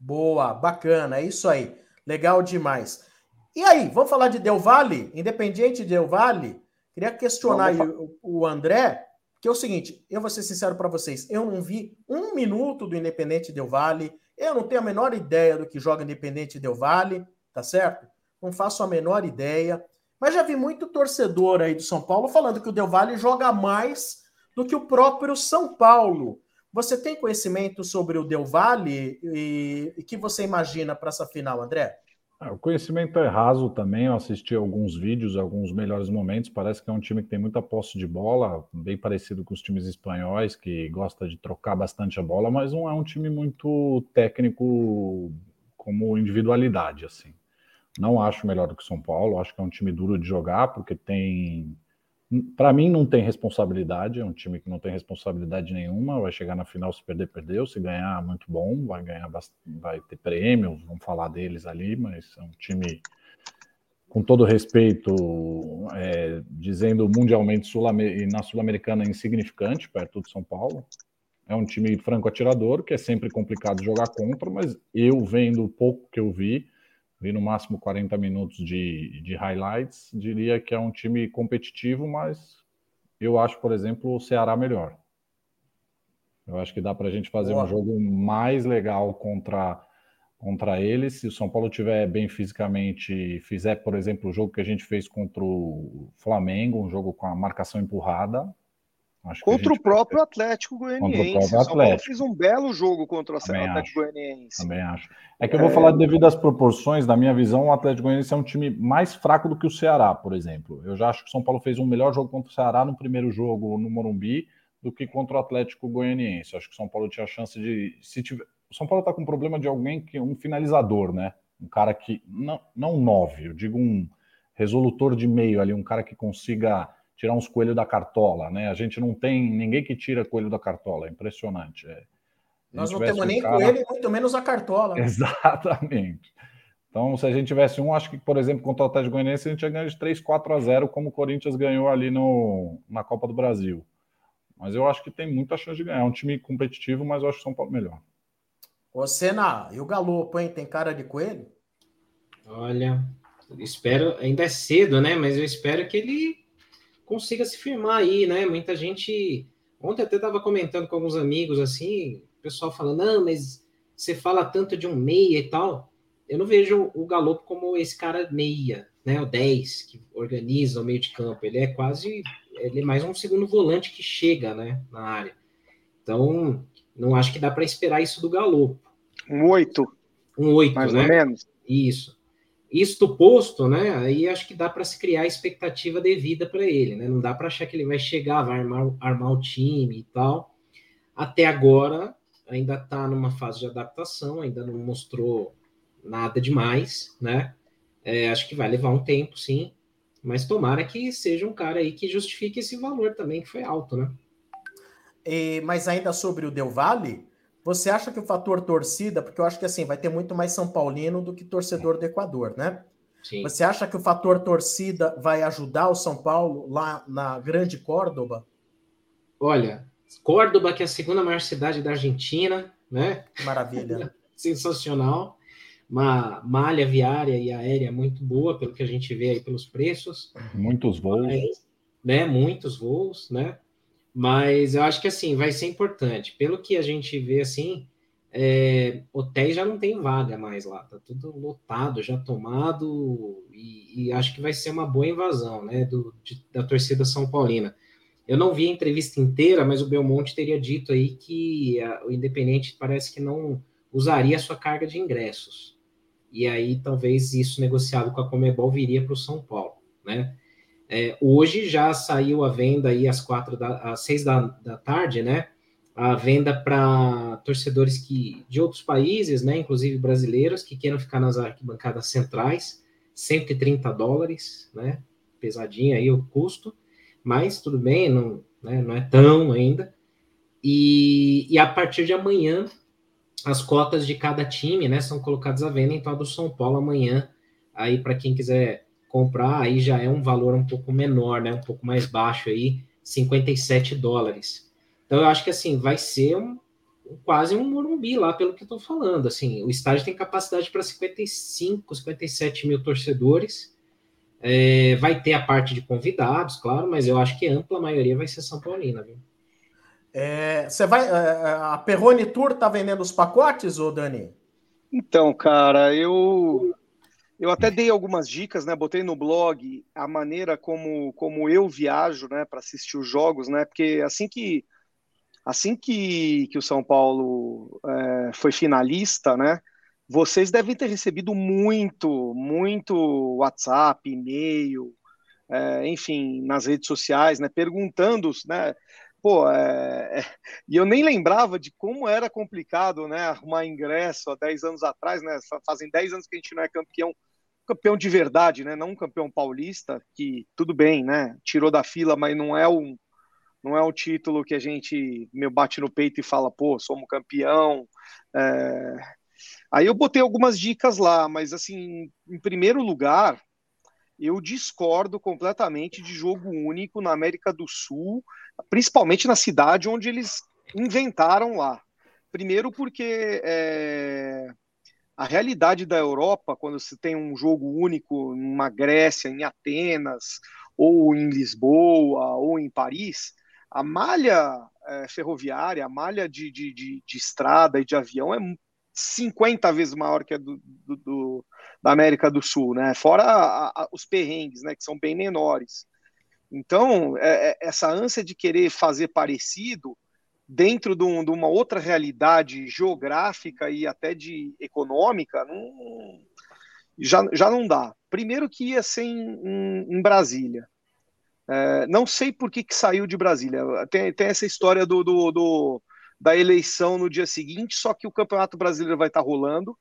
Boa, bacana, é isso aí. Legal demais. E aí, vamos falar de Del Valle? Independiente de Del Valle? Queria questionar o, o André, que é o seguinte: eu vou ser sincero para vocês, eu não vi um minuto do Independente Del Vale, eu não tenho a menor ideia do que joga Independente Del Vale, tá certo? Não faço a menor ideia. Mas já vi muito torcedor aí do São Paulo falando que o Del Valle joga mais do que o próprio São Paulo. Você tem conhecimento sobre o Del Valle e o que você imagina para essa final, André? É, o conhecimento é raso também. Eu assisti alguns vídeos, alguns melhores momentos. Parece que é um time que tem muita posse de bola, bem parecido com os times espanhóis, que gosta de trocar bastante a bola, mas não é um time muito técnico como individualidade, assim. Não acho melhor do que o São Paulo. Acho que é um time duro de jogar, porque tem para mim não tem responsabilidade, é um time que não tem responsabilidade nenhuma, vai chegar na final se perder, perdeu, se ganhar, muito bom, vai ganhar, vai ter prêmio, vamos falar deles ali, mas é um time com todo respeito, é, dizendo mundialmente sul e na Sul-Americana insignificante, perto do São Paulo. É um time franco atirador, que é sempre complicado jogar contra, mas eu vendo o pouco que eu vi, vi no máximo 40 minutos de, de highlights, diria que é um time competitivo, mas eu acho, por exemplo, o Ceará melhor. Eu acho que dá para a gente fazer Boa. um jogo mais legal contra, contra eles. Se o São Paulo tiver bem fisicamente, fizer, por exemplo, o jogo que a gente fez contra o Flamengo, um jogo com a marcação empurrada, contra o próprio Atlético Goianiense. O, São Paulo fez um belo jogo contra o Também Atlético acho. Goianiense. Também acho. É que eu vou é... falar devido às proporções, na minha visão, o Atlético Goianiense é um time mais fraco do que o Ceará, por exemplo. Eu já acho que o São Paulo fez um melhor jogo contra o Ceará no primeiro jogo no Morumbi do que contra o Atlético Goianiense. Acho que o São Paulo tinha a chance de. Se tiver... O São Paulo está com um problema de alguém que um finalizador, né? Um cara que. Não, não nove, eu digo um resolutor de meio ali, um cara que consiga tirar uns coelhos da cartola, né? A gente não tem ninguém que tira coelho da cartola, é impressionante. É, Nós não temos nem cara... coelho, muito menos a cartola. Exatamente. Então, se a gente tivesse um, acho que, por exemplo, contra o Atlético Goianiense, a gente ia ganhar de 3, 4 a 0, como o Corinthians ganhou ali no, na Copa do Brasil. Mas eu acho que tem muita chance de ganhar. É um time competitivo, mas eu acho o São Paulo melhor. Ô, Senna, e o Galopo, hein? Tem cara de coelho? Olha, espero, ainda é cedo, né? Mas eu espero que ele consiga se firmar aí, né? Muita gente. Ontem até estava comentando com alguns amigos assim, o pessoal falando, não, mas você fala tanto de um meia e tal. Eu não vejo o Galopo como esse cara meia, né? O 10 que organiza o meio de campo. Ele é quase. Ele é mais um segundo volante que chega, né? Na área. Então, não acho que dá para esperar isso do Galopo. Um 8. Um 8, mais né? ou menos. Isso. Isto posto, né? Aí acho que dá para se criar a expectativa devida para ele, né? Não dá para achar que ele vai chegar, vai armar, armar o time e tal. Até agora ainda está numa fase de adaptação, ainda não mostrou nada demais, né? É, acho que vai levar um tempo, sim, mas tomara que seja um cara aí que justifique esse valor também, que foi alto, né? E, mas ainda sobre o Del Valle, você acha que o fator torcida, porque eu acho que assim, vai ter muito mais São Paulino do que torcedor do Equador, né? Sim. Você acha que o fator torcida vai ajudar o São Paulo lá na grande Córdoba? Olha, Córdoba, que é a segunda maior cidade da Argentina, né? Maravilha. Sensacional. Uma malha viária e aérea muito boa, pelo que a gente vê aí pelos preços. Muitos voos. Mas, né? Muitos voos, né? Mas eu acho que assim vai ser importante. Pelo que a gente vê assim, é, hotéis já não tem vaga mais lá, tá tudo lotado, já tomado, e, e acho que vai ser uma boa invasão, né, do, de, da torcida São Paulina. Eu não vi a entrevista inteira, mas o Belmonte teria dito aí que a, o Independente parece que não usaria a sua carga de ingressos. E aí talvez isso negociado com a Comebol viria para o São Paulo, né? É, hoje já saiu a venda aí às quatro da, às seis da, da tarde, né? A venda para torcedores que de outros países, né? Inclusive brasileiros que queiram ficar nas arquibancadas centrais, 130 dólares, né? Pesadinho aí o custo, mas tudo bem, não, né, não é tão ainda. E, e a partir de amanhã, as cotas de cada time, né, são colocadas à venda, então a do São Paulo amanhã, aí para quem quiser comprar, aí já é um valor um pouco menor, né? Um pouco mais baixo aí, 57 dólares. Então eu acho que assim, vai ser um, quase um Morumbi lá, pelo que eu tô falando. Assim, o estádio tem capacidade para 55, 57 mil torcedores. É, vai ter a parte de convidados, claro, mas eu acho que a ampla maioria vai ser São Paulina, viu? É, você vai. É, a Perrone Tour tá vendendo os pacotes, ô Dani? Então, cara, eu eu até dei algumas dicas, né? Botei no blog a maneira como, como eu viajo, né, para assistir os jogos, né? Porque assim que assim que, que o São Paulo é, foi finalista, né? Vocês devem ter recebido muito, muito WhatsApp, e-mail, é, enfim, nas redes sociais, né? Perguntando, né? Pô, é, é, e eu nem lembrava de como era complicado, né? Arrumar ingresso há 10 anos atrás, né? Fazem 10 anos que a gente não é campeão campeão de verdade, né? Não um campeão paulista que tudo bem, né? Tirou da fila, mas não é um não é um título que a gente meu bate no peito e fala, pô, somos campeão. É... Aí eu botei algumas dicas lá, mas assim, em primeiro lugar, eu discordo completamente de jogo único na América do Sul, principalmente na cidade onde eles inventaram lá. Primeiro porque é, a realidade da Europa, quando você tem um jogo único numa Grécia, em Atenas, ou em Lisboa, ou em Paris, a malha é, ferroviária, a malha de, de, de, de, estrada e de avião é 50 vezes maior que a do, do, do da América do Sul, né? Fora a, a, os perrengues, né? Que são bem menores. Então, é, é, essa ânsia de querer fazer parecido dentro de, um, de, uma outra realidade geográfica e até de econômica, não, já, já não dá. Primeiro que ia ser em, em, em Brasília. É, não sei por que, que saiu de Brasília. Tem, tem essa história do, do, do, da eleição no dia seguinte, só que o Campeonato Brasileiro vai estar rolando.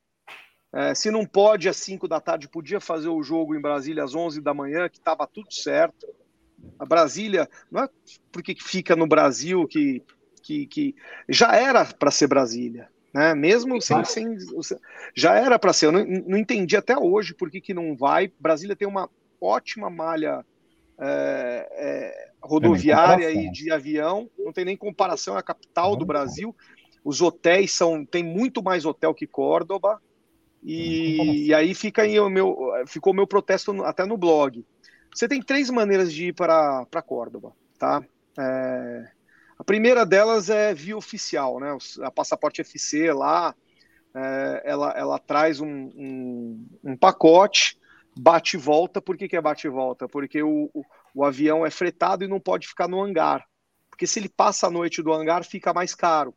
É, se não pode às 5 da tarde, podia fazer o jogo em Brasília às 11 da manhã, que estava tudo certo. A Brasília, não é porque fica no Brasil que, que, que já era para ser Brasília, né? Mesmo sem, sem já era para ser. Eu não, não, entendi até hoje por que, que não vai. Brasília tem uma ótima malha é, é, rodoviária e de avião, não tem nem comparação, é a capital do Brasil. Os hotéis são tem muito mais hotel que Córdoba. E, e aí fica aí o meu, ficou o meu protesto até no blog. Você tem três maneiras de ir para Córdoba, tá? É, a primeira delas é via oficial, né? A Passaporte FC lá, é, ela, ela traz um, um, um, pacote bate e volta. Por que, que é bate e volta? Porque o, o, o avião é fretado e não pode ficar no hangar. Porque se ele passa a noite do hangar, fica mais caro.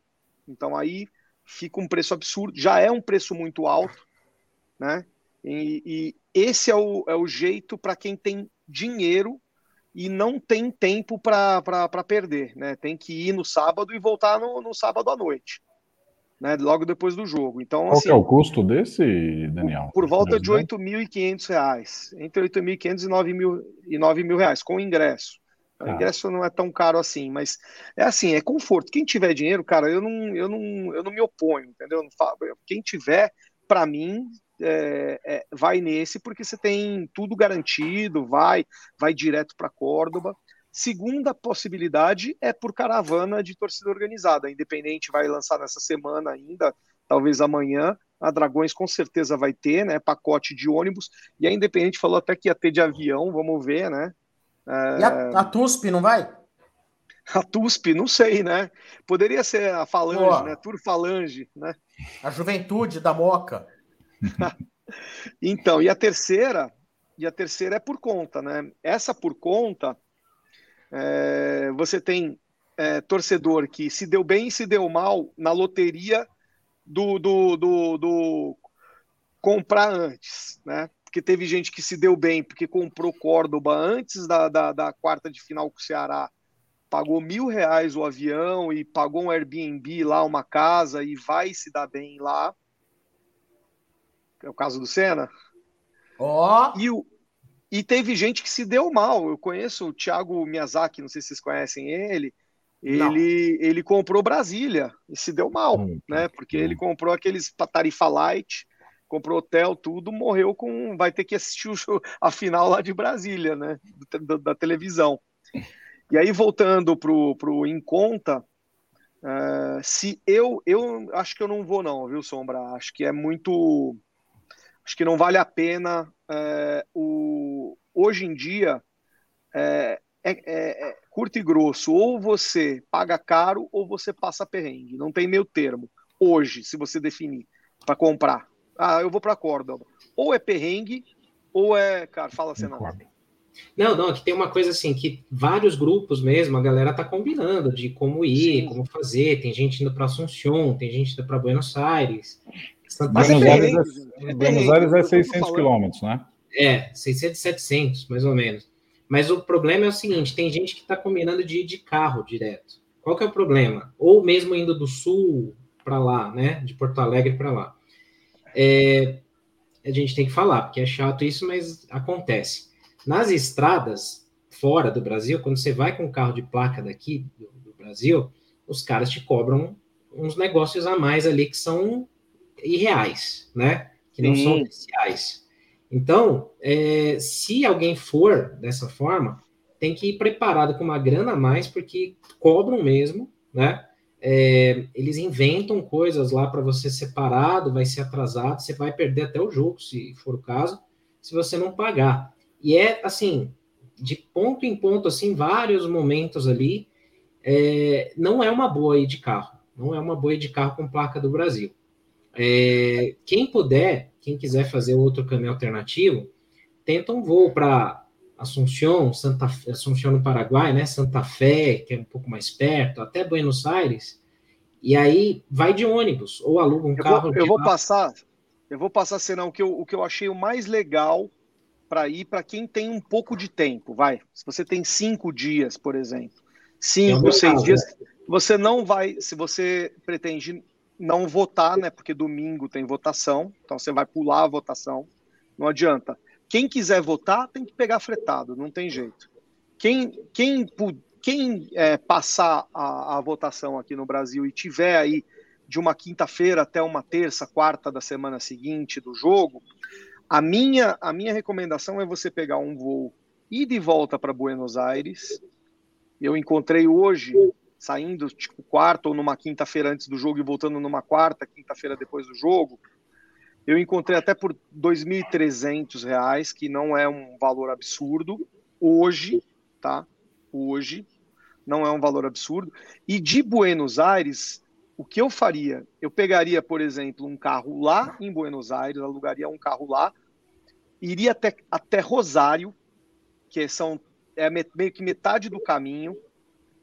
Então aí fica um preço absurdo. Já é um preço muito alto né? E, e esse é o, é o jeito para quem tem dinheiro e não tem tempo para perder, né? Tem que ir no sábado e voltar no, no sábado à noite, né? Logo depois do jogo. Então, Qual assim, é o custo desse, Daniel? Por, por volta de R$ 8.500, entre R$ 8.500 e R$ 9 mil, e 9 mil reais, com ingresso. O ah. ingresso não é tão caro assim, mas é assim, é conforto. Quem tiver dinheiro, cara, eu não, eu não, eu não me oponho, entendeu? Quem tiver, para mim, é, é, vai nesse porque você tem tudo garantido, vai, vai direto para Córdoba. Segunda possibilidade é por caravana de torcida organizada. A Independente vai lançar nessa semana ainda, talvez amanhã. A Dragões com certeza vai ter, né? Pacote de ônibus. E a Independente falou até que ia ter de avião, vamos ver, né? É... E a, a TUSP não vai? A TUSP, não sei, né? Poderia ser a Falange, Boa. né? Tour Falange, né? A Juventude da Moca. então, e a terceira, e a terceira é por conta, né? Essa por conta, é, você tem é, torcedor que se deu bem e se deu mal na loteria do, do, do, do comprar antes, né? Porque teve gente que se deu bem porque comprou Córdoba antes da, da, da quarta de final com o Ceará, pagou mil reais o avião e pagou um Airbnb lá, uma casa e vai se dar bem lá é o caso do Senna. Ó! Oh. E, o, e teve gente que se deu mal. Eu conheço o Thiago Miyazaki, não sei se vocês conhecem ele. Ele, ele comprou Brasília e se deu mal, hum, né? Porque hum. ele comprou aqueles tarifa light, comprou hotel, tudo, morreu com. Vai ter que assistir a final lá de Brasília, né? Da, da televisão. E aí, voltando pro, pro Em Conta, uh, se eu, eu acho que eu não vou, não, viu, Sombra? Acho que é muito acho que não vale a pena. É, o, hoje em dia, é, é, é, é, curto e grosso. Ou você paga caro ou você passa perrengue. Não tem meio termo. Hoje, se você definir para comprar. Ah, eu vou para Córdoba. Ou é perrengue, ou é. Cara, fala, Senado. Não, não, aqui tem uma coisa assim, que vários grupos mesmo, a galera tá combinando de como ir, Sim. como fazer. Tem gente indo para Assunção, tem gente indo para Buenos Aires. Buenos, é Aires é, Buenos Aires é 600 quilômetros, né? É, 600, 700, mais ou menos. Mas o problema é o seguinte: tem gente que está combinando de ir de carro direto. Qual que é o problema? Ou mesmo indo do sul para lá, né? De Porto Alegre para lá. É, a gente tem que falar, porque é chato isso, mas acontece. Nas estradas fora do Brasil, quando você vai com um carro de placa daqui do, do Brasil, os caras te cobram uns negócios a mais ali que são irreais, né? Que não Sim. são oficiais. Então, é, se alguém for dessa forma, tem que ir preparado com uma grana a mais, porque cobram mesmo, né? é, eles inventam coisas lá para você separado, vai ser atrasado, você vai perder até o jogo, se for o caso, se você não pagar. E é assim, de ponto em ponto, assim, vários momentos ali, é, não é uma boa ir de carro, não é uma boa ir de carro com placa do Brasil. É, quem puder, quem quiser fazer outro caminho alternativo, tenta um voo para Assunção, Santa Assunção no Paraguai, né? Santa Fé, que é um pouco mais perto, até Buenos Aires. E aí vai de ônibus ou aluga um eu carro. Vou, eu vou passar, eu vou passar senão o que eu, o que eu achei o mais legal para ir para quem tem um pouco de tempo, vai. Se você tem cinco dias, por exemplo, cinco, é seis caso, dias, né? você não vai. Se você pretende não votar, né? Porque domingo tem votação, então você vai pular a votação. Não adianta. Quem quiser votar tem que pegar fretado, não tem jeito. Quem, quem, quem é, passar a, a votação aqui no Brasil e tiver aí de uma quinta-feira até uma terça, quarta da semana seguinte do jogo, a minha, a minha recomendação é você pegar um voo e de volta para Buenos Aires. Eu encontrei hoje, saindo tipo quarta ou numa quinta-feira antes do jogo e voltando numa quarta, quinta-feira depois do jogo, eu encontrei até por R$ 2.300, que não é um valor absurdo. Hoje, tá? Hoje, não é um valor absurdo. E de Buenos Aires, o que eu faria? Eu pegaria, por exemplo, um carro lá em Buenos Aires, alugaria um carro lá, iria até, até Rosário, que são é meio que metade do caminho.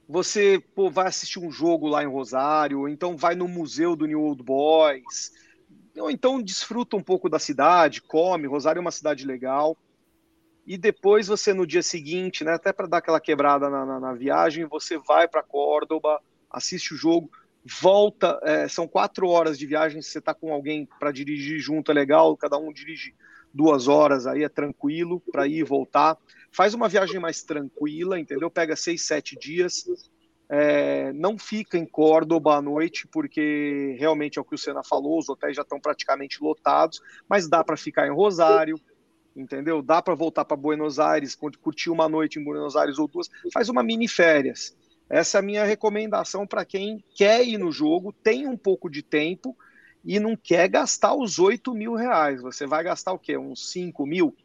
Você pô, vai assistir um jogo lá em Rosário, ou então vai no museu do New Old Boys, ou então desfruta um pouco da cidade, come. Rosário é uma cidade legal. E depois você, no dia seguinte, né, até para dar aquela quebrada na, na, na viagem, você vai para Córdoba, assiste o jogo, volta. É, são quatro horas de viagem. Se você está com alguém para dirigir junto, é legal. Cada um dirige duas horas, aí é tranquilo para ir e voltar. Faz uma viagem mais tranquila, entendeu? Pega seis, sete dias é, não fica em Córdoba à noite, porque realmente é o que o Senna falou, os hotéis já estão praticamente lotados, mas dá para ficar em Rosário, entendeu? Dá para voltar para Buenos Aires, curtir uma noite em Buenos Aires ou duas, faz uma mini férias. Essa é a minha recomendação para quem quer ir no jogo, tem um pouco de tempo e não quer gastar os 8 mil reais. Você vai gastar o quê? Uns 5 mil,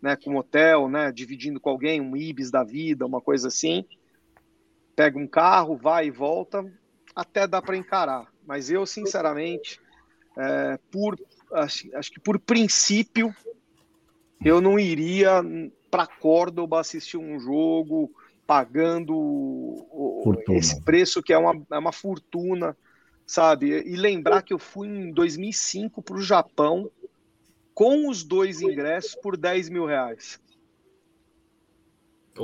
né? Com hotel, né? Dividindo com alguém, um Ibis da vida, uma coisa assim pega um carro, vai e volta, até dá para encarar. Mas eu, sinceramente, é, por acho, acho, que por princípio, eu não iria para Córdoba assistir um jogo pagando esse preço que é uma, é uma fortuna, sabe? E lembrar que eu fui em 2005 para o Japão com os dois ingressos por 10 mil reais.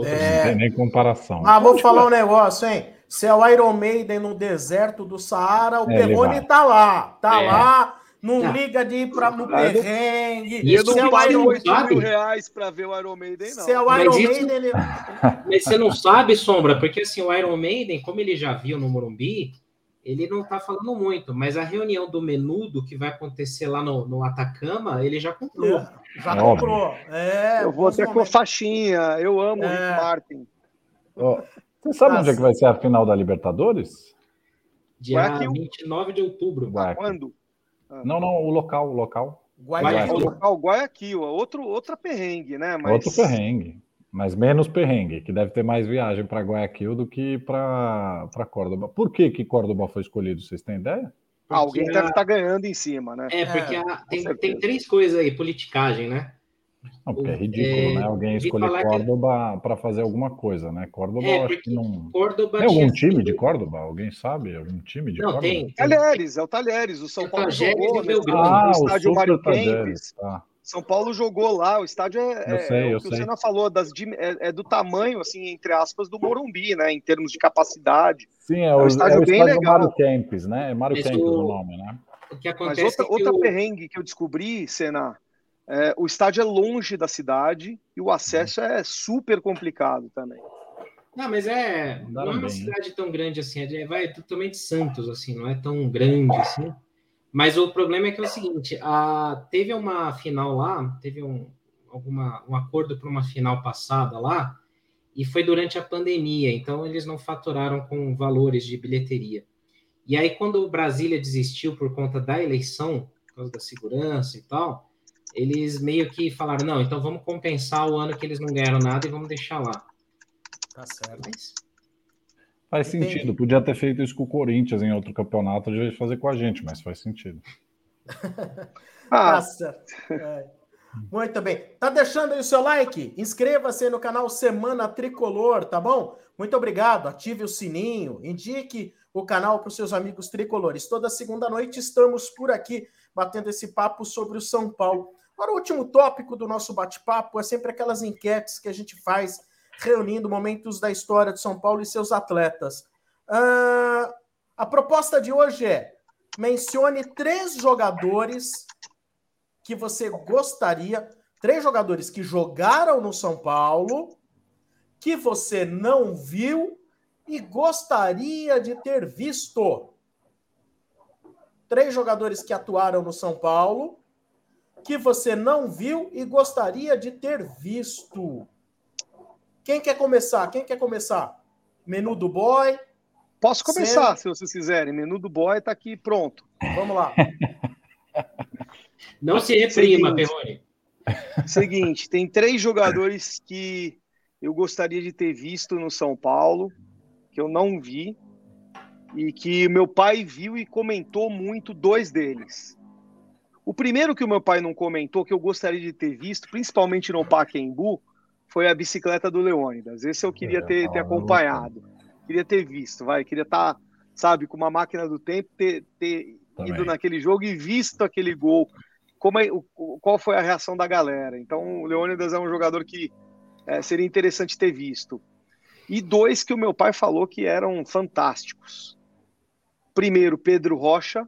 É... Não tem nem comparação. Ah, vou falar um negócio, hein? Se é o Iron Maiden no deserto do Saara, o é, Perrone tá lá. Tá é. lá, não tá. liga de ir para no perrengue. E eu não pago 8 mil reais para ver o Iron Maiden, não. Se é o Iron Mas Maiden... Ele... Mas você não sabe, Sombra, porque assim, o Iron Maiden, como ele já viu no Morumbi, ele não está falando muito, mas a reunião do menudo que vai acontecer lá no, no Atacama, ele já comprou. É, já comprou. É, eu vou até com faixinha. Eu amo é. o Rick Martin. Oh, você sabe Nossa. onde é que vai ser a final da Libertadores? Dia Guayaquil. 29 de outubro. Guayaquil. Quando? Ah. Não, não, o local, o local. Guayaquil. O local Guayaquil, outro, outra perrengue, né? Mas... Outro perrengue. Mas menos perrengue, que deve ter mais viagem para Guayaquil do que para Córdoba. Por que, que Córdoba foi escolhido? Vocês têm ideia? Porque Alguém deve estar tá ganhando em cima, né? É, porque é, a, tem, tem três coisas aí, politicagem, né? Não, porque é ridículo, é, né? Alguém escolher Córdoba que... para fazer alguma coisa, né? Córdoba, é, acho que não. Córdoba tem algum time sido... de Córdoba? Alguém sabe? Algum time de não, Córdoba? Tem, tem. Talheres, é o Talheres. O São Paulo jogou né? ah, no estádio Mário Kempis. Tá. São Paulo jogou lá, o estádio é, eu sei, é o que o Senna falou, das, é, é, do tamanho, assim, entre aspas, do Morumbi, né? Em termos de capacidade. Sim, é, é o, estádio, é o estádio legal. Mário Kempis, né? É Mário Kempis o... o nome, né? O que acontece Mas outra, é outra o... perrengue que eu descobri, Senna, é, o estádio é longe da cidade e o acesso é super complicado também. Não, mas é. Não, não é uma bem, cidade né? tão grande assim, é, vai totalmente Santos, assim, não é tão grande assim. Mas o problema é que é o seguinte: a, teve uma final lá, teve um, alguma, um acordo para uma final passada lá, e foi durante a pandemia, então eles não faturaram com valores de bilheteria. E aí, quando o Brasília desistiu por conta da eleição, por causa da segurança e tal, eles meio que falaram: não, então vamos compensar o ano que eles não ganharam nada e vamos deixar lá. Tá certo. Mas... Faz sentido. Podia ter feito isso com o Corinthians em outro campeonato, de vez fazer com a gente, mas faz sentido. ah. Tá certo. É. Muito bem. Tá deixando aí o seu like? Inscreva-se no canal Semana Tricolor, tá bom? Muito obrigado. Ative o sininho, indique o canal para os seus amigos tricolores. Toda segunda noite estamos por aqui batendo esse papo sobre o São Paulo. Agora, o último tópico do nosso bate-papo é sempre aquelas enquetes que a gente faz reunindo momentos da história de São Paulo e seus atletas. Uh, a proposta de hoje é mencione três jogadores que você gostaria, três jogadores que jogaram no São Paulo, que você não viu e gostaria de ter visto. Três jogadores que atuaram no São Paulo, que você não viu e gostaria de ter visto. Quem quer começar? Quem quer começar? Menu do boy. Posso começar, se vocês quiserem. Menu do boy está aqui pronto. Vamos lá. Não se reprima, Perrone. Seguinte, tem três jogadores que eu gostaria de ter visto no São Paulo, que eu não vi, e que meu pai viu e comentou muito dois deles. O primeiro que o meu pai não comentou, que eu gostaria de ter visto, principalmente no Paquembu, foi a bicicleta do Leônidas. Esse eu queria é, ter, ter acompanhado. Queria ter visto, vai. Queria estar, tá, sabe, com uma máquina do tempo, ter, ter ido naquele jogo e visto aquele gol. Como é, qual foi a reação da galera? Então, o Leônidas é um jogador que é, seria interessante ter visto. E dois que o meu pai falou que eram fantásticos. Primeiro, Pedro Rocha.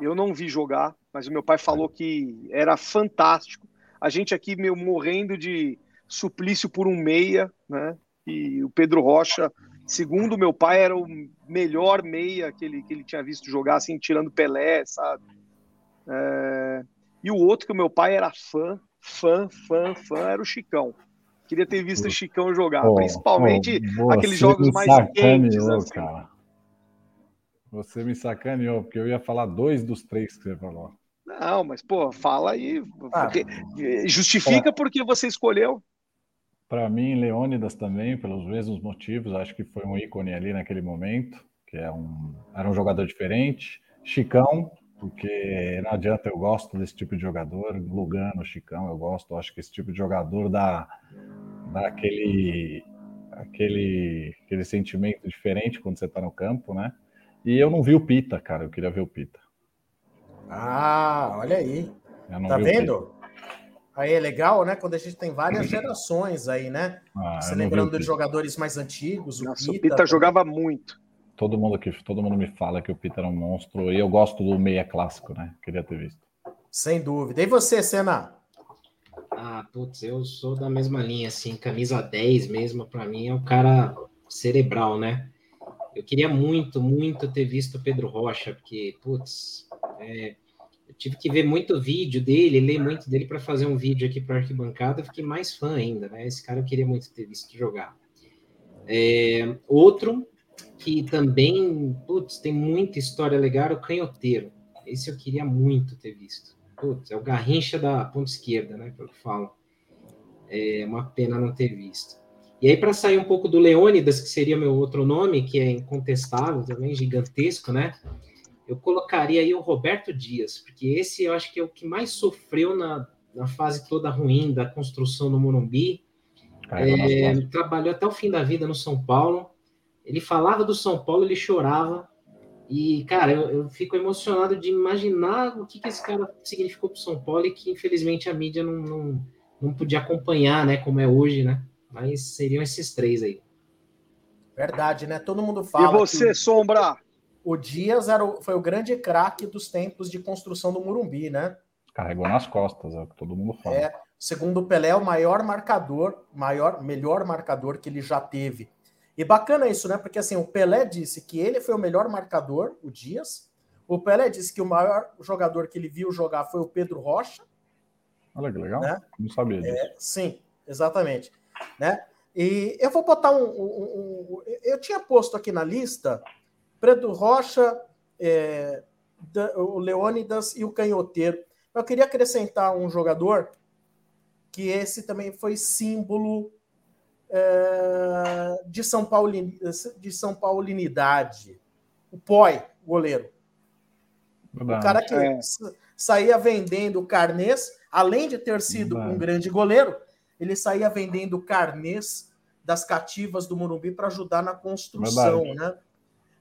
Eu não vi jogar, mas o meu pai falou que era fantástico a gente aqui meio morrendo de suplício por um meia, né? E o Pedro Rocha, segundo meu pai, era o melhor meia que ele, que ele tinha visto jogar, assim, tirando Pelé, sabe? É... E o outro que o meu pai era fã, fã, fã, fã, era o Chicão. Queria ter visto o Chicão jogar, principalmente oh, aqueles jogos mais quentes. Assim. Cara. Você me sacaneou, porque eu ia falar dois dos três que você falou. Não, mas, pô, fala aí. Ah, justifica porque você escolheu. Para mim, Leônidas também, pelos mesmos motivos. Acho que foi um ícone ali naquele momento, que é um, era um jogador diferente. Chicão, porque não adianta, eu gosto desse tipo de jogador. Lugano, Chicão, eu gosto. Acho que esse tipo de jogador dá, dá aquele, aquele, aquele sentimento diferente quando você está no campo, né? E eu não vi o Pita, cara. Eu queria ver o Pita. Ah, olha aí. Tá vendo? Aí é legal, né? Quando a gente tem várias gerações aí, né? Ah, Você lembrando de jogadores mais antigos, o Nossa, Pita. O Pita jogava muito. Todo mundo que todo mundo me fala que o Pita era um monstro e eu gosto do meia clássico, né? Queria ter visto. Sem dúvida. E você, Senna? Ah, putz, eu sou da mesma linha, assim, camisa 10 mesmo, para mim é o cara cerebral, né? Eu queria muito, muito ter visto o Pedro Rocha, porque, putz, é, eu tive que ver muito vídeo dele, ler muito dele para fazer um vídeo aqui para arquibancada. Fiquei mais fã ainda, né? Esse cara eu queria muito ter visto jogar. É, outro que também, putz, tem muita história legal, o Canhoteiro. Esse eu queria muito ter visto. Putz, é o Garrincha da ponta esquerda, né? Pelo que falo. É uma pena não ter visto. E aí, para sair um pouco do Leônidas, que seria meu outro nome, que é incontestável também, gigantesco, né? Eu colocaria aí o Roberto Dias, porque esse eu acho que é o que mais sofreu na, na fase toda ruim da construção do Morumbi. É, trabalhou até o fim da vida no São Paulo. Ele falava do São Paulo, ele chorava. E, cara, eu, eu fico emocionado de imaginar o que, que esse cara significou para o São Paulo e que, infelizmente, a mídia não, não, não podia acompanhar, né, como é hoje, né? Mas seriam esses três aí. Verdade, né? Todo mundo fala. E você, que... Sombra? O Dias era o, foi o grande craque dos tempos de construção do Murumbi, né? Carregou nas costas, é o que todo mundo fala. É, segundo o Pelé, é o maior marcador, maior, melhor marcador que ele já teve. E bacana isso, né? Porque assim, o Pelé disse que ele foi o melhor marcador, o Dias. O Pelé disse que o maior jogador que ele viu jogar foi o Pedro Rocha. Olha que legal. Né? Não sabia disso. É, sim, exatamente. Né? E eu vou botar um, um, um eu tinha posto aqui na lista Pedro Rocha, é, o Leônidas e o Canhoteiro. Eu queria acrescentar um jogador que esse também foi símbolo é, de, São Paulo, de São Paulinidade. O Poi, goleiro. Verdade. O cara que é. saía vendendo carnês, além de ter sido Verdade. um grande goleiro, ele saía vendendo carnês das cativas do Morumbi para ajudar na construção, Verdade. né?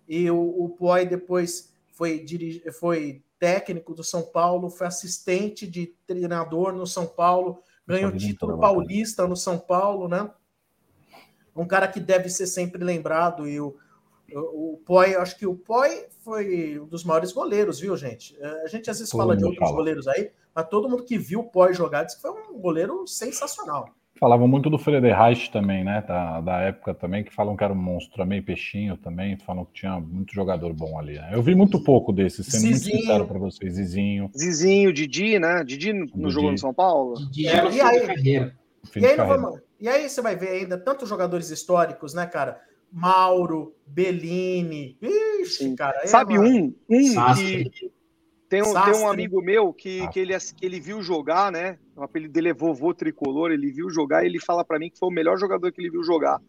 E o, o Poi depois foi, dirige, foi técnico do São Paulo, foi assistente de treinador no São Paulo, ganhou título paulista no São Paulo, né? Um cara que deve ser sempre lembrado e o, o, o Poi, acho que o Poi foi um dos maiores goleiros, viu, gente? É, a gente às vezes todo fala de outros fala. goleiros aí, mas todo mundo que viu o Poi jogar disse que foi um goleiro sensacional. Falavam muito do Frederich também, né? Da, da época também, que falam que era um monstro, também peixinho também, falam que tinha muito jogador bom ali. Né? Eu vi muito pouco desses, sendo Zizinho. muito sincero para vocês. Zizinho. Zizinho, Didi, né? Didi no Didi. jogo no São Paulo. Didi é, e, aí, e, aí vamos, e aí você vai ver ainda tantos jogadores históricos, né, cara? Mauro, Bellini. Ixi, cara. É Sabe um, um que tem um, tem um amigo meu que, que, ele, que ele viu jogar, né? O apelido dele é vovô tricolor. Ele viu jogar e ele fala para mim que foi o melhor jogador que ele viu jogar.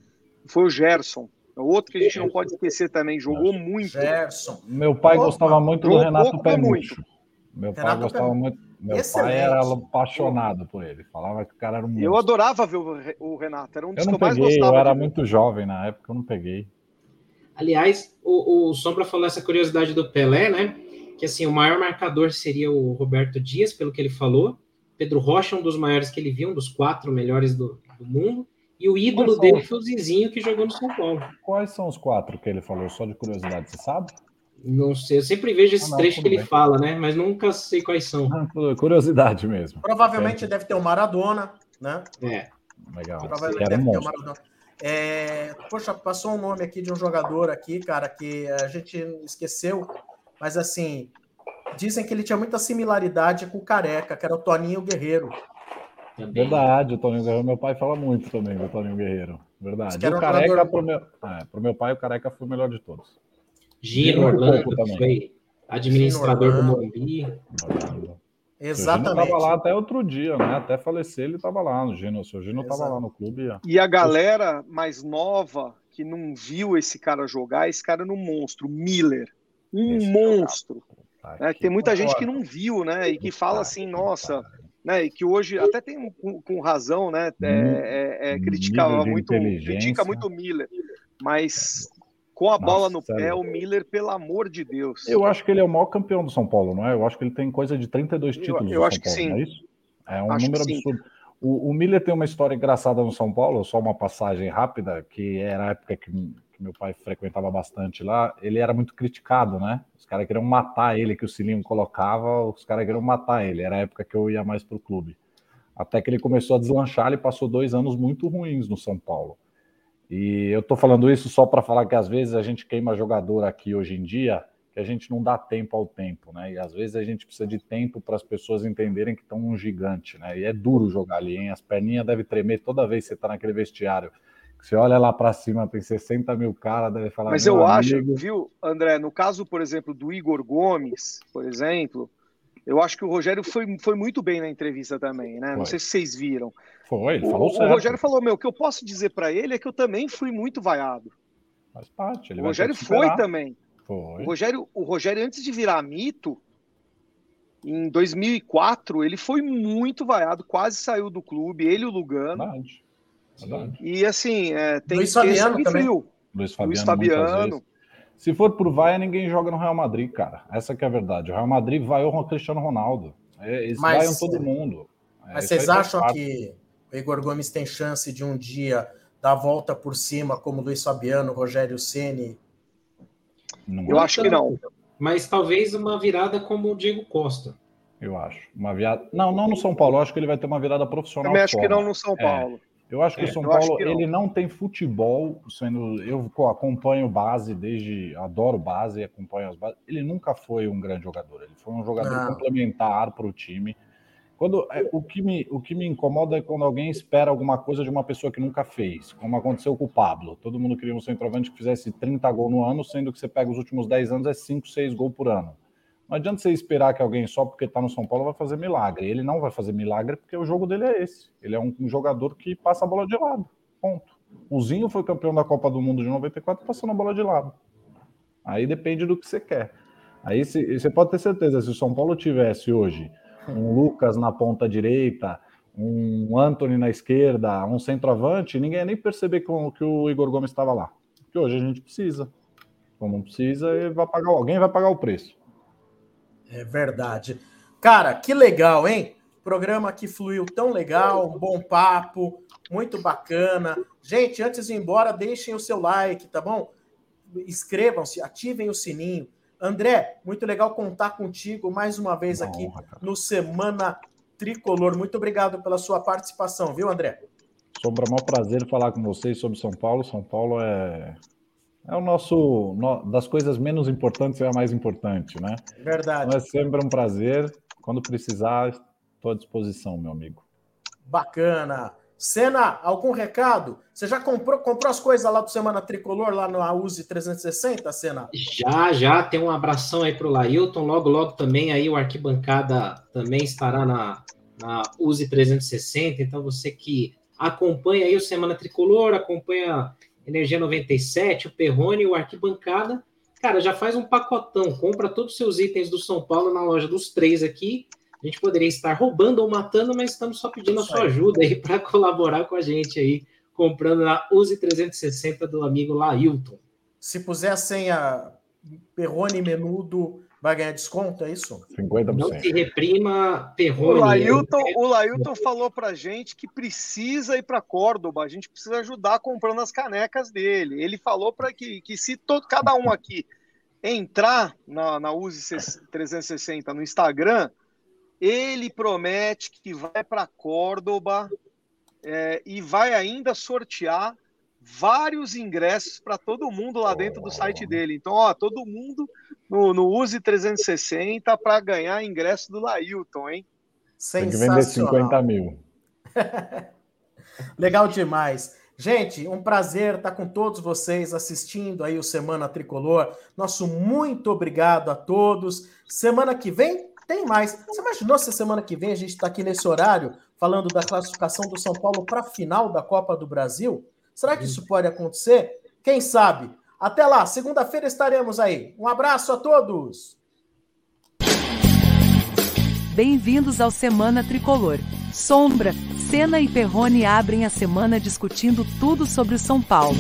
Foi o Gerson. É outro que a gente não pode esquecer também. Jogou muito. Gerson. Meu pai Opa, gostava muito do Renato Pemucho. Meu pai Renato gostava muito. Meu Excelente. pai era apaixonado por ele. Falava que o cara era um. Eu adorava ver o Renato. Era um dos eu não que eu peguei, mais gostava. Eu era muito jovem na época, eu não peguei. Aliás, o, o Sombra falou essa curiosidade do Pelé, né? Que assim, o maior marcador seria o Roberto Dias, pelo que ele falou. Pedro Rocha, um dos maiores que ele viu, um dos quatro melhores do, do mundo. E o ídolo dele foi o Zizinho, que jogou no São Paulo. Quais são os quatro que ele falou? Só de curiosidade, você sabe? Não sei, eu sempre vejo esse ah, trecho que ele bem. fala, né? Mas nunca sei quais são. Curiosidade mesmo. Provavelmente deve ter o Maradona, né? É. Legal. Provavelmente deve um ter o Maradona. É, poxa, passou um nome aqui de um jogador aqui, cara, que a gente esqueceu, mas assim, dizem que ele tinha muita similaridade com o Careca, que era o Toninho Guerreiro. Verdade, o Toninho Guerreiro, meu pai fala muito também do Toninho Guerreiro. Verdade. O Careca, jogador... pro, meu, é, pro meu pai, o Careca foi o melhor de todos. Gino Orlando, foi administrador do Morumbi. Exatamente. Gino estava lá até outro dia, né? Até falecer, ele estava lá no Gino. O seu Gino estava lá no clube. E a galera mais nova que não viu esse cara jogar, esse cara era um monstro, Miller. Um esse monstro. Né? Tem muita gente que não viu, né? E que fala assim, nossa, né? E que hoje até tem com, com razão, né? É, é, é, critica muito, critica muito o Miller. Mas com a Nossa, bola no sério. pé, o Miller, pelo amor de Deus. Eu acho que ele é o maior campeão do São Paulo, não é? Eu acho que ele tem coisa de 32 títulos. Eu, eu acho Paulo, que sim. É, isso? é um acho número absurdo. O, o, Miller tem uma história engraçada no São Paulo, só uma passagem rápida, que era a época que, que meu pai frequentava bastante lá. Ele era muito criticado, né? Os caras queriam matar ele, que o Cilinho colocava, os caras queriam matar ele. Era a época que eu ia mais para o clube. Até que ele começou a deslanchar, ele passou dois anos muito ruins no São Paulo. E eu estou falando isso só para falar que às vezes a gente queima jogador aqui hoje em dia, que a gente não dá tempo ao tempo, né? E às vezes a gente precisa de tempo para as pessoas entenderem que estão um gigante, né? E é duro jogar ali, hein? As perninhas devem tremer toda vez que você está naquele vestiário. Você olha lá para cima, tem 60 mil caras, deve falar. Mas eu amigo... acho, viu, André, no caso, por exemplo, do Igor Gomes, por exemplo, eu acho que o Rogério foi, foi muito bem na entrevista também, né? Foi. Não sei se vocês viram. Foi, ele falou o, certo. O Rogério falou: meu, o que eu posso dizer para ele é que eu também fui muito vaiado. Faz parte. o Rogério foi também. Foi. O Rogério, o Rogério, antes de virar mito, em 2004, ele foi muito vaiado, quase saiu do clube, ele e o Lugano. Verdade. Verdade. E assim, é, tem Luiz Fabiano também. frio. Luiz Fabiano. Luiz Fabiano. Se for por vaia, ninguém joga no Real Madrid, cara. Essa que é a verdade. O Real Madrid vaiou o Cristiano Ronaldo. É, eles Mas, vaiam todo mundo. É, Mas vocês acham que o Igor Gomes tem chance de um dia dar a volta por cima, como Luiz Fabiano, Rogério Ceni? Eu acho que não. Mas talvez uma virada como o Diego Costa. Eu acho. Uma virada. Não, não no São Paulo. Eu acho que ele vai ter uma virada profissional. Eu acho fora. que não no São é. Paulo. É. Eu acho que é, o São Paulo não. ele não tem futebol, sendo eu acompanho base desde adoro base, acompanho as bases. Ele nunca foi um grande jogador. Ele foi um jogador não. complementar para o time Quando, é, o, que me, o que me incomoda é quando alguém espera alguma coisa de uma pessoa que nunca fez, como aconteceu com o Pablo. Todo mundo queria um centroavante que fizesse 30 gols no ano, sendo que você pega os últimos 10 anos é 5, 6 gols por ano. Não adianta você esperar que alguém só porque está no São Paulo vai fazer milagre. Ele não vai fazer milagre porque o jogo dele é esse. Ele é um, jogador que passa a bola de lado. Ponto. O Zinho foi campeão da Copa do Mundo de 94 passando a bola de lado. Aí depende do que você quer. Aí você pode ter certeza, se o São Paulo tivesse hoje um Lucas na ponta direita, um Anthony na esquerda, um centroavante, ninguém ia nem perceber que o, que o Igor Gomes estava lá. Porque hoje a gente precisa. Como não precisa, vai pagar, alguém vai pagar o preço. É verdade. Cara, que legal, hein? Programa que fluiu tão legal, um bom papo, muito bacana. Gente, antes de ir embora, deixem o seu like, tá bom? Inscrevam-se, ativem o sininho. André, muito legal contar contigo mais uma vez aqui no Semana Tricolor. Muito obrigado pela sua participação, viu, André? Sombra, é um prazer falar com vocês sobre São Paulo. São Paulo é, é o nosso. das coisas menos importantes, é a mais importante, né? Verdade. Então é sempre um prazer. Quando precisar, estou à disposição, meu amigo. Bacana. Senna, algum recado? Você já comprou, comprou as coisas lá do Semana Tricolor, lá no Auzi 360, Senna? Já, já. Tem um abração aí para o Lailton. Logo, logo também aí o Arquibancada também estará na, na Uzi 360. Então, você que acompanha aí o Semana Tricolor, acompanha Energia 97, o Perrone, o Arquibancada, cara, já faz um pacotão. Compra todos os seus itens do São Paulo na loja dos três aqui a gente poderia estar roubando ou matando, mas estamos só pedindo a sua ajuda aí para colaborar com a gente aí, comprando na Use 360 do amigo Lailton. Se puser a senha Perrone Menudo, vai ganhar desconto, é isso? 50%. Não se reprima Perrone. O Lailton, o Lailton falou para gente que precisa ir para Córdoba, a gente precisa ajudar comprando as canecas dele. Ele falou para que, que se todo, cada um aqui entrar na, na Use 360 no Instagram, ele promete que vai para Córdoba é, e vai ainda sortear vários ingressos para todo mundo lá dentro do site dele. Então, ó, todo mundo no, no Use 360 para ganhar ingresso do Lailton, hein? Tem que vender 50 mil. Legal demais. Gente, um prazer estar com todos vocês assistindo aí o Semana Tricolor. Nosso muito obrigado a todos. Semana que vem tem mais. Você imaginou se semana que vem a gente está aqui nesse horário falando da classificação do São Paulo para a final da Copa do Brasil? Será que isso pode acontecer? Quem sabe? Até lá, segunda-feira estaremos aí. Um abraço a todos. Bem-vindos ao Semana Tricolor. Sombra, Senna e Perrone abrem a semana discutindo tudo sobre o São Paulo.